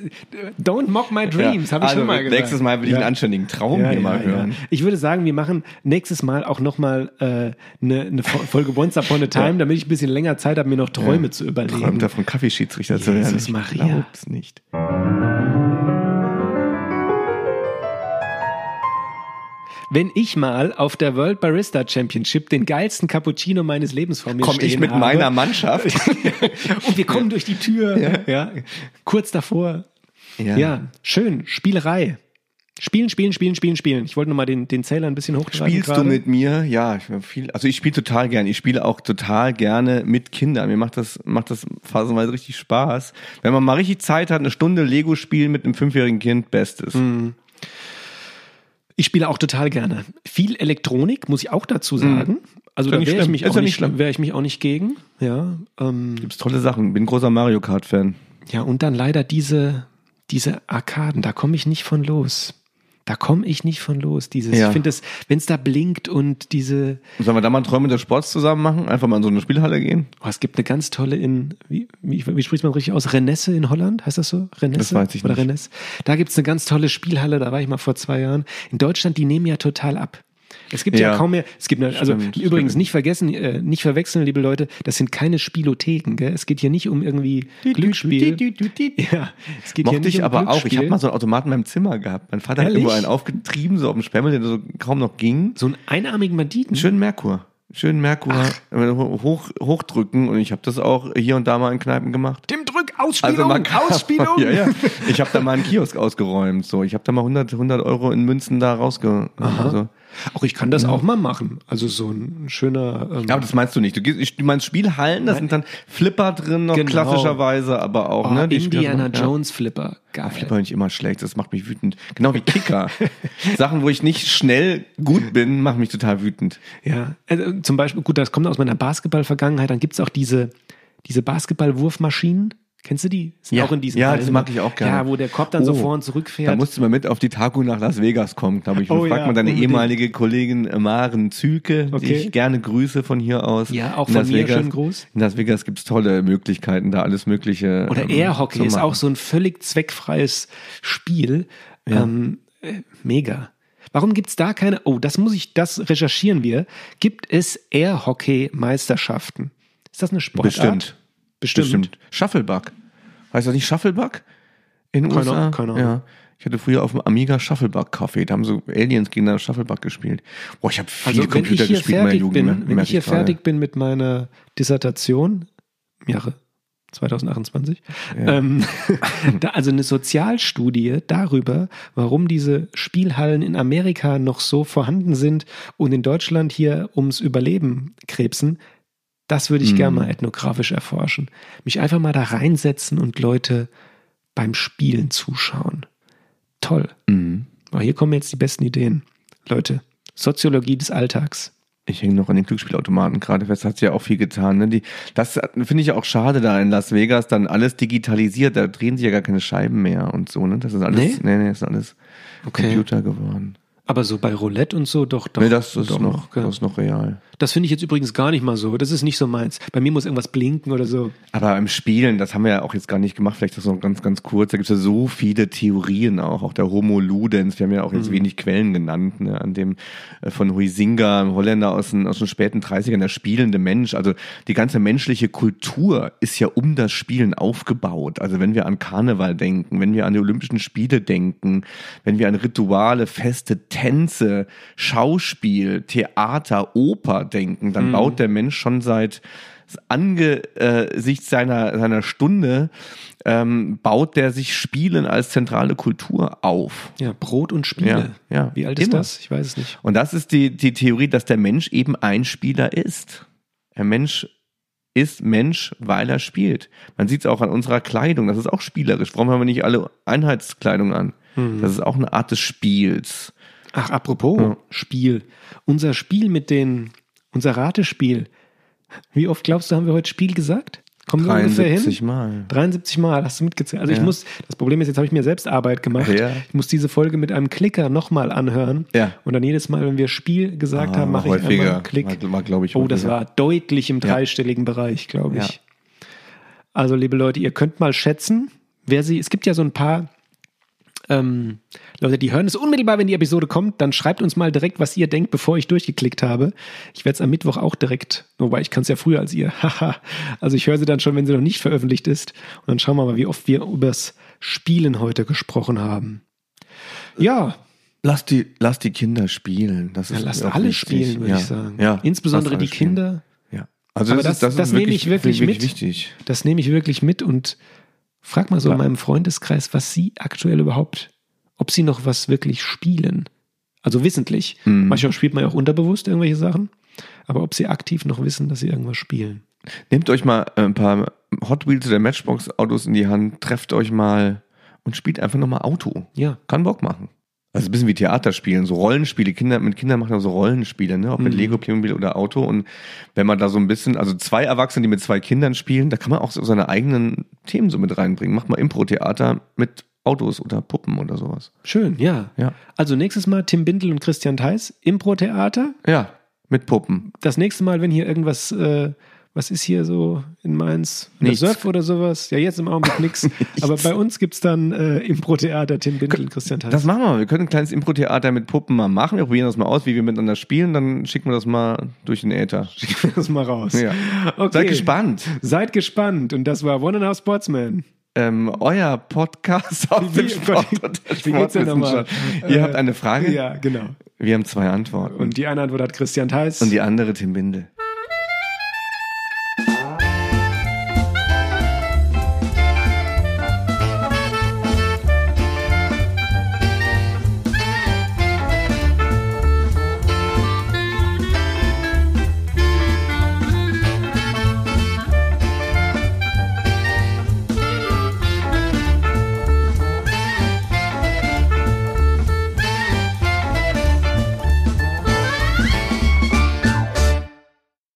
don't mock my dreams, habe ich also schon mal gesagt. Nächstes Mal will ich einen anständigen Traum Ja, hier ja, mal ja. hören. Ich würde sagen, wir machen nächstes Mal auch nochmal eine äh, ne ne Fo- Folge Once Upon a Time, damit ich ein bisschen länger Zeit habe, mir noch Träume zu überlegen. Träumt davon, Kaffeeschiedsrichter zu werden. Jesus Ich Maria. glaub's nicht. Wenn ich mal auf der World Barista Championship den geilsten Cappuccino meines Lebens vor mir Komm stehen ich mit habe, meiner Mannschaft. und wir kommen durch die Tür, ja. kurz davor. Ja. schön, Spielerei. Spielen, spielen, spielen, spielen, spielen. Ich wollte nur mal den, den Zähler ein bisschen hochtreiben. Spielst gerade. du mit mir? Ja, ich viel, also ich spiele total gern. Ich spiele auch total gerne mit Kindern. Mir macht das, macht das phasenweise richtig Spaß. Wenn man mal richtig Zeit hat, eine Stunde Lego spielen mit einem fünfjährigen Kind, bestes. Mhm. Ich spiele auch total gerne. Viel Elektronik, muss ich auch dazu sagen. Also Ist ja da wäre ich, mich auch nicht, wäre ich mich auch nicht gegen. Ja, ähm, Gibt's tolle Sachen. Bin großer Mario Kart Fan. ja, und dann leider diese, diese Arkaden, da komme ich nicht von los. Da komme ich nicht von los. Dieses, Ja. ich finde es, wenn es da blinkt und diese, Sollen wir da mal Träume des Sports zusammen machen? Einfach mal in so eine Spielhalle gehen? oh, es gibt eine ganz tolle in, wie, wie, wie spricht man richtig aus? Renesse in Holland, heißt das so? Renesse? Das weiß ich Oder nicht. Renesse? Da gibt's eine ganz tolle Spielhalle, da war ich mal vor zwei Jahren. In Deutschland, die nehmen ja total ab. Es gibt ja, Ja. kaum mehr, es gibt, also Stimmt, übrigens stimmt. nicht vergessen, äh, nicht verwechseln, liebe Leute, das sind keine Spielotheken, gell? Es geht hier nicht um irgendwie Glücksspiel. Ja, es geht hier Mochte nicht ich um aber auch. Ich habe mal so einen Automaten in meinem Zimmer gehabt. Mein Vater Ehrlich? hat irgendwo einen aufgetrieben, so auf dem Spemmel, der so kaum noch ging. so einen einarmigen Banditen. Schönen Merkur. Schönen Merkur hoch, hochdrücken und ich habe das auch hier und da mal in Kneipen gemacht. Tim Drück, Ausspielung, man kann- Ausspielung. ja, ja. Ich habe da mal einen Kiosk ausgeräumt. So, ich habe da mal 100, 100 Euro in Münzen da rausge. Also. Auch ich kann das auch mal machen. Also so ein schöner. Ähm, Ja, aber das meinst du nicht. Du, meinst Spielhallen, da sind dann Flipper drin, noch Genau. klassischerweise, aber auch, oh, ne? die Indiana Spiele- ja. Jones Flipper. Geil. Flipper bin ich immer schlecht, das macht mich wütend. Genau wie Kicker. Sachen, wo ich nicht schnell gut bin, machen mich total wütend. Ja, also zum Beispiel, gut, das kommt aus meiner Basketball-Vergangenheit. Dann gibt's auch diese, diese Basketball-Wurfmaschinen. Kennst du die? Sind Ja. auch in diesen Ja, Hallen das mag ich auch gerne. Ja, wo der Korb dann so Oh, vor und Da zurückfährt. musst du mal mit auf die Taku nach Las Vegas kommen, glaube ich. Oh frag ja, mal deine unbedingt. ehemalige Kollegin äh, Maren Zülke, die Okay. ich gerne grüße von hier aus. Ja, auch In von Las mir Vegas. schönen Gruß. In Las Vegas gibt's tolle Möglichkeiten, da alles Mögliche. Oder ähm, Airhockey ist auch so ein völlig zweckfreies Spiel. Ähm, äh, mega. Warum gibt's da keine? Oh, das muss ich, das recherchieren wir. Gibt es Airhockey-Meisterschaften? Ist das eine Sportart? Bestimmt. Bestimmt. Bestimmt. Shufflebuck. Heißt das nicht Shufflebuck? In den Keine USA? Keine Ahnung. Ja. Ich hatte früher auf dem Amiga Shufflebuck Kaffee. Da haben so Aliens gegen Shufflebuck gespielt. Boah, ich habe viel Also Computer ich gespielt in meiner Jugend. bin, wenn ich hier gerade. fertig bin mit meiner Dissertation im Jahre 2028, ähm, da, also eine Sozialstudie darüber, warum diese Spielhallen in Amerika noch so vorhanden sind und in Deutschland hier ums Überleben krebsen, das würde ich Mhm. gerne mal ethnografisch erforschen. Mich einfach mal da reinsetzen und Leute beim Spielen zuschauen. Toll. Mhm. Aber hier kommen jetzt die besten Ideen. Leute, Soziologie des Alltags. Ich hänge noch an den Glücksspielautomaten gerade fest, hat sie ja auch viel getan. Ne? Die, das finde ich ja auch schade da in Las Vegas, dann alles digitalisiert, da drehen sich ja gar keine Scheiben mehr und so, ne? Das ist alles, Nee? nee, nee, das ist alles Okay. Computer geworden. Aber so bei Roulette und so, doch, doch. nee, das ist doch noch, das ist noch real. Das finde ich jetzt übrigens gar nicht mal so. Das ist nicht so meins. Bei mir muss irgendwas blinken oder so. Aber im Spielen, das haben wir ja auch jetzt gar nicht gemacht, vielleicht das noch ganz, ganz kurz, da gibt es ja so viele Theorien auch, auch der Homo Ludens, wir haben ja auch jetzt wenig Quellen genannt, ne, an dem äh, von Huizinga, einem Holländer aus den, aus den späten 30ern, der spielende Mensch, also die ganze menschliche Kultur ist ja um das Spielen aufgebaut. Also wenn wir an Karneval denken, wenn wir an die Olympischen Spiele denken, wenn wir an Rituale, Feste, Tänze, Schauspiel, Theater, Oper denken, dann baut der Mensch schon seit angesichts seiner, seiner Stunde ähm, baut der sich Spielen als zentrale Kultur auf. Ja, Brot und Spiele. Ja, ja. Wie alt ist Immer. das? Ich weiß es nicht. Und das ist die, die Theorie, dass der Mensch eben ein Spieler ist. Der Mensch ist Mensch, weil er spielt. Man sieht es auch an unserer Kleidung, das ist auch spielerisch. Warum haben wir nicht alle Einheitskleidung an? Das ist auch eine Art des Spiels. Ach, apropos Ja. Spiel. Unser Spiel mit den, unser Ratespiel. Wie oft glaubst du, haben wir heute Spiel gesagt? Kommen wir ungefähr hin? 73 Mal. 73 Mal, hast du mitgezählt. Also ich Ja. muss, das Problem ist, jetzt habe ich mir selbst Arbeit gemacht. Ja. Ich muss diese Folge mit einem Klicker nochmal anhören. Ja. Und dann jedes Mal, wenn wir Spiel gesagt Ah, haben, mache ich einmal einen Klick. War- war, ich, oh, das war deutlich im dreistelligen Bereich, glaube ich. Also, liebe Leute, ihr könnt mal schätzen, wer sie, es gibt ja so ein paar ähm, Leute, die hören es unmittelbar, wenn die Episode kommt, dann schreibt uns mal direkt, was ihr denkt, bevor ich durchgeklickt habe. Ich werde es am Mittwoch auch direkt, wobei ich kann es ja früher als ihr. Haha. also ich höre sie dann schon, wenn sie noch nicht veröffentlicht ist. Und dann schauen wir mal, wie oft wir übers Spielen heute gesprochen haben. Ja, Lass die, lass die Kinder spielen. Das Ja, ist mir auch alle wichtig. spielen, würde ja. ich sagen. Ja, Insbesondere die spielen. Kinder. Ja. Also Aber das, das- ist, das, das ist nehme wirklich, ich wirklich mit. wichtig. Das nehme ich wirklich mit und frag mal so Ja. in meinem Freundeskreis, was sie aktuell überhaupt, ob sie noch was wirklich spielen. Also wissentlich. Mhm. Manchmal spielt man ja auch unterbewusst irgendwelche Sachen. Aber ob sie aktiv noch wissen, dass sie irgendwas spielen. Nehmt euch mal ein paar Hot Wheels oder Matchbox Autos in die Hand, trefft euch mal und spielt einfach nochmal Auto. Ja. Kann Bock machen. Also ein bisschen wie Theaterspielen, so Rollenspiele. Kinder, mit Kindern machen ja so Rollenspiele, ne? Auch mit Mhm. Lego, Playmobil oder Auto. Und wenn man da so ein bisschen, also zwei Erwachsene, die mit zwei Kindern spielen, da kann man auch so seine eigenen Themen so mit reinbringen. Macht mal Impro-Theater mit Autos oder Puppen oder sowas. Schön, ja. Ja. Also nächstes Mal Tim Bindel und Christian Theis, Impro-Theater. Ja, mit Puppen. Das nächste Mal, wenn hier irgendwas, äh, was ist hier so in Mainz? Eine Nichts. Surf oder sowas? Ja, jetzt im Augenblick nix. Aber bei uns gibt's dann äh, Impro-Theater, Tim Bindel und Christian Theis. Das machen wir. Wir können ein kleines Impro-Theater mit Puppen mal machen. Wir probieren das mal aus, wie wir miteinander spielen. Dann schicken wir das mal durch den Äther. Schicken wir das mal raus. Ja. Okay. Seid gespannt. Seid gespannt. Und das war One and a Half Sportsman. Ähm, euer Podcast aus dem Wie- Sport und der wie geht's denn nochmal? Ihr Äh, habt eine Frage? Ja, genau. Wir haben zwei Antworten. Und die eine Antwort hat Christian Theis. Und die andere Tim Bindel.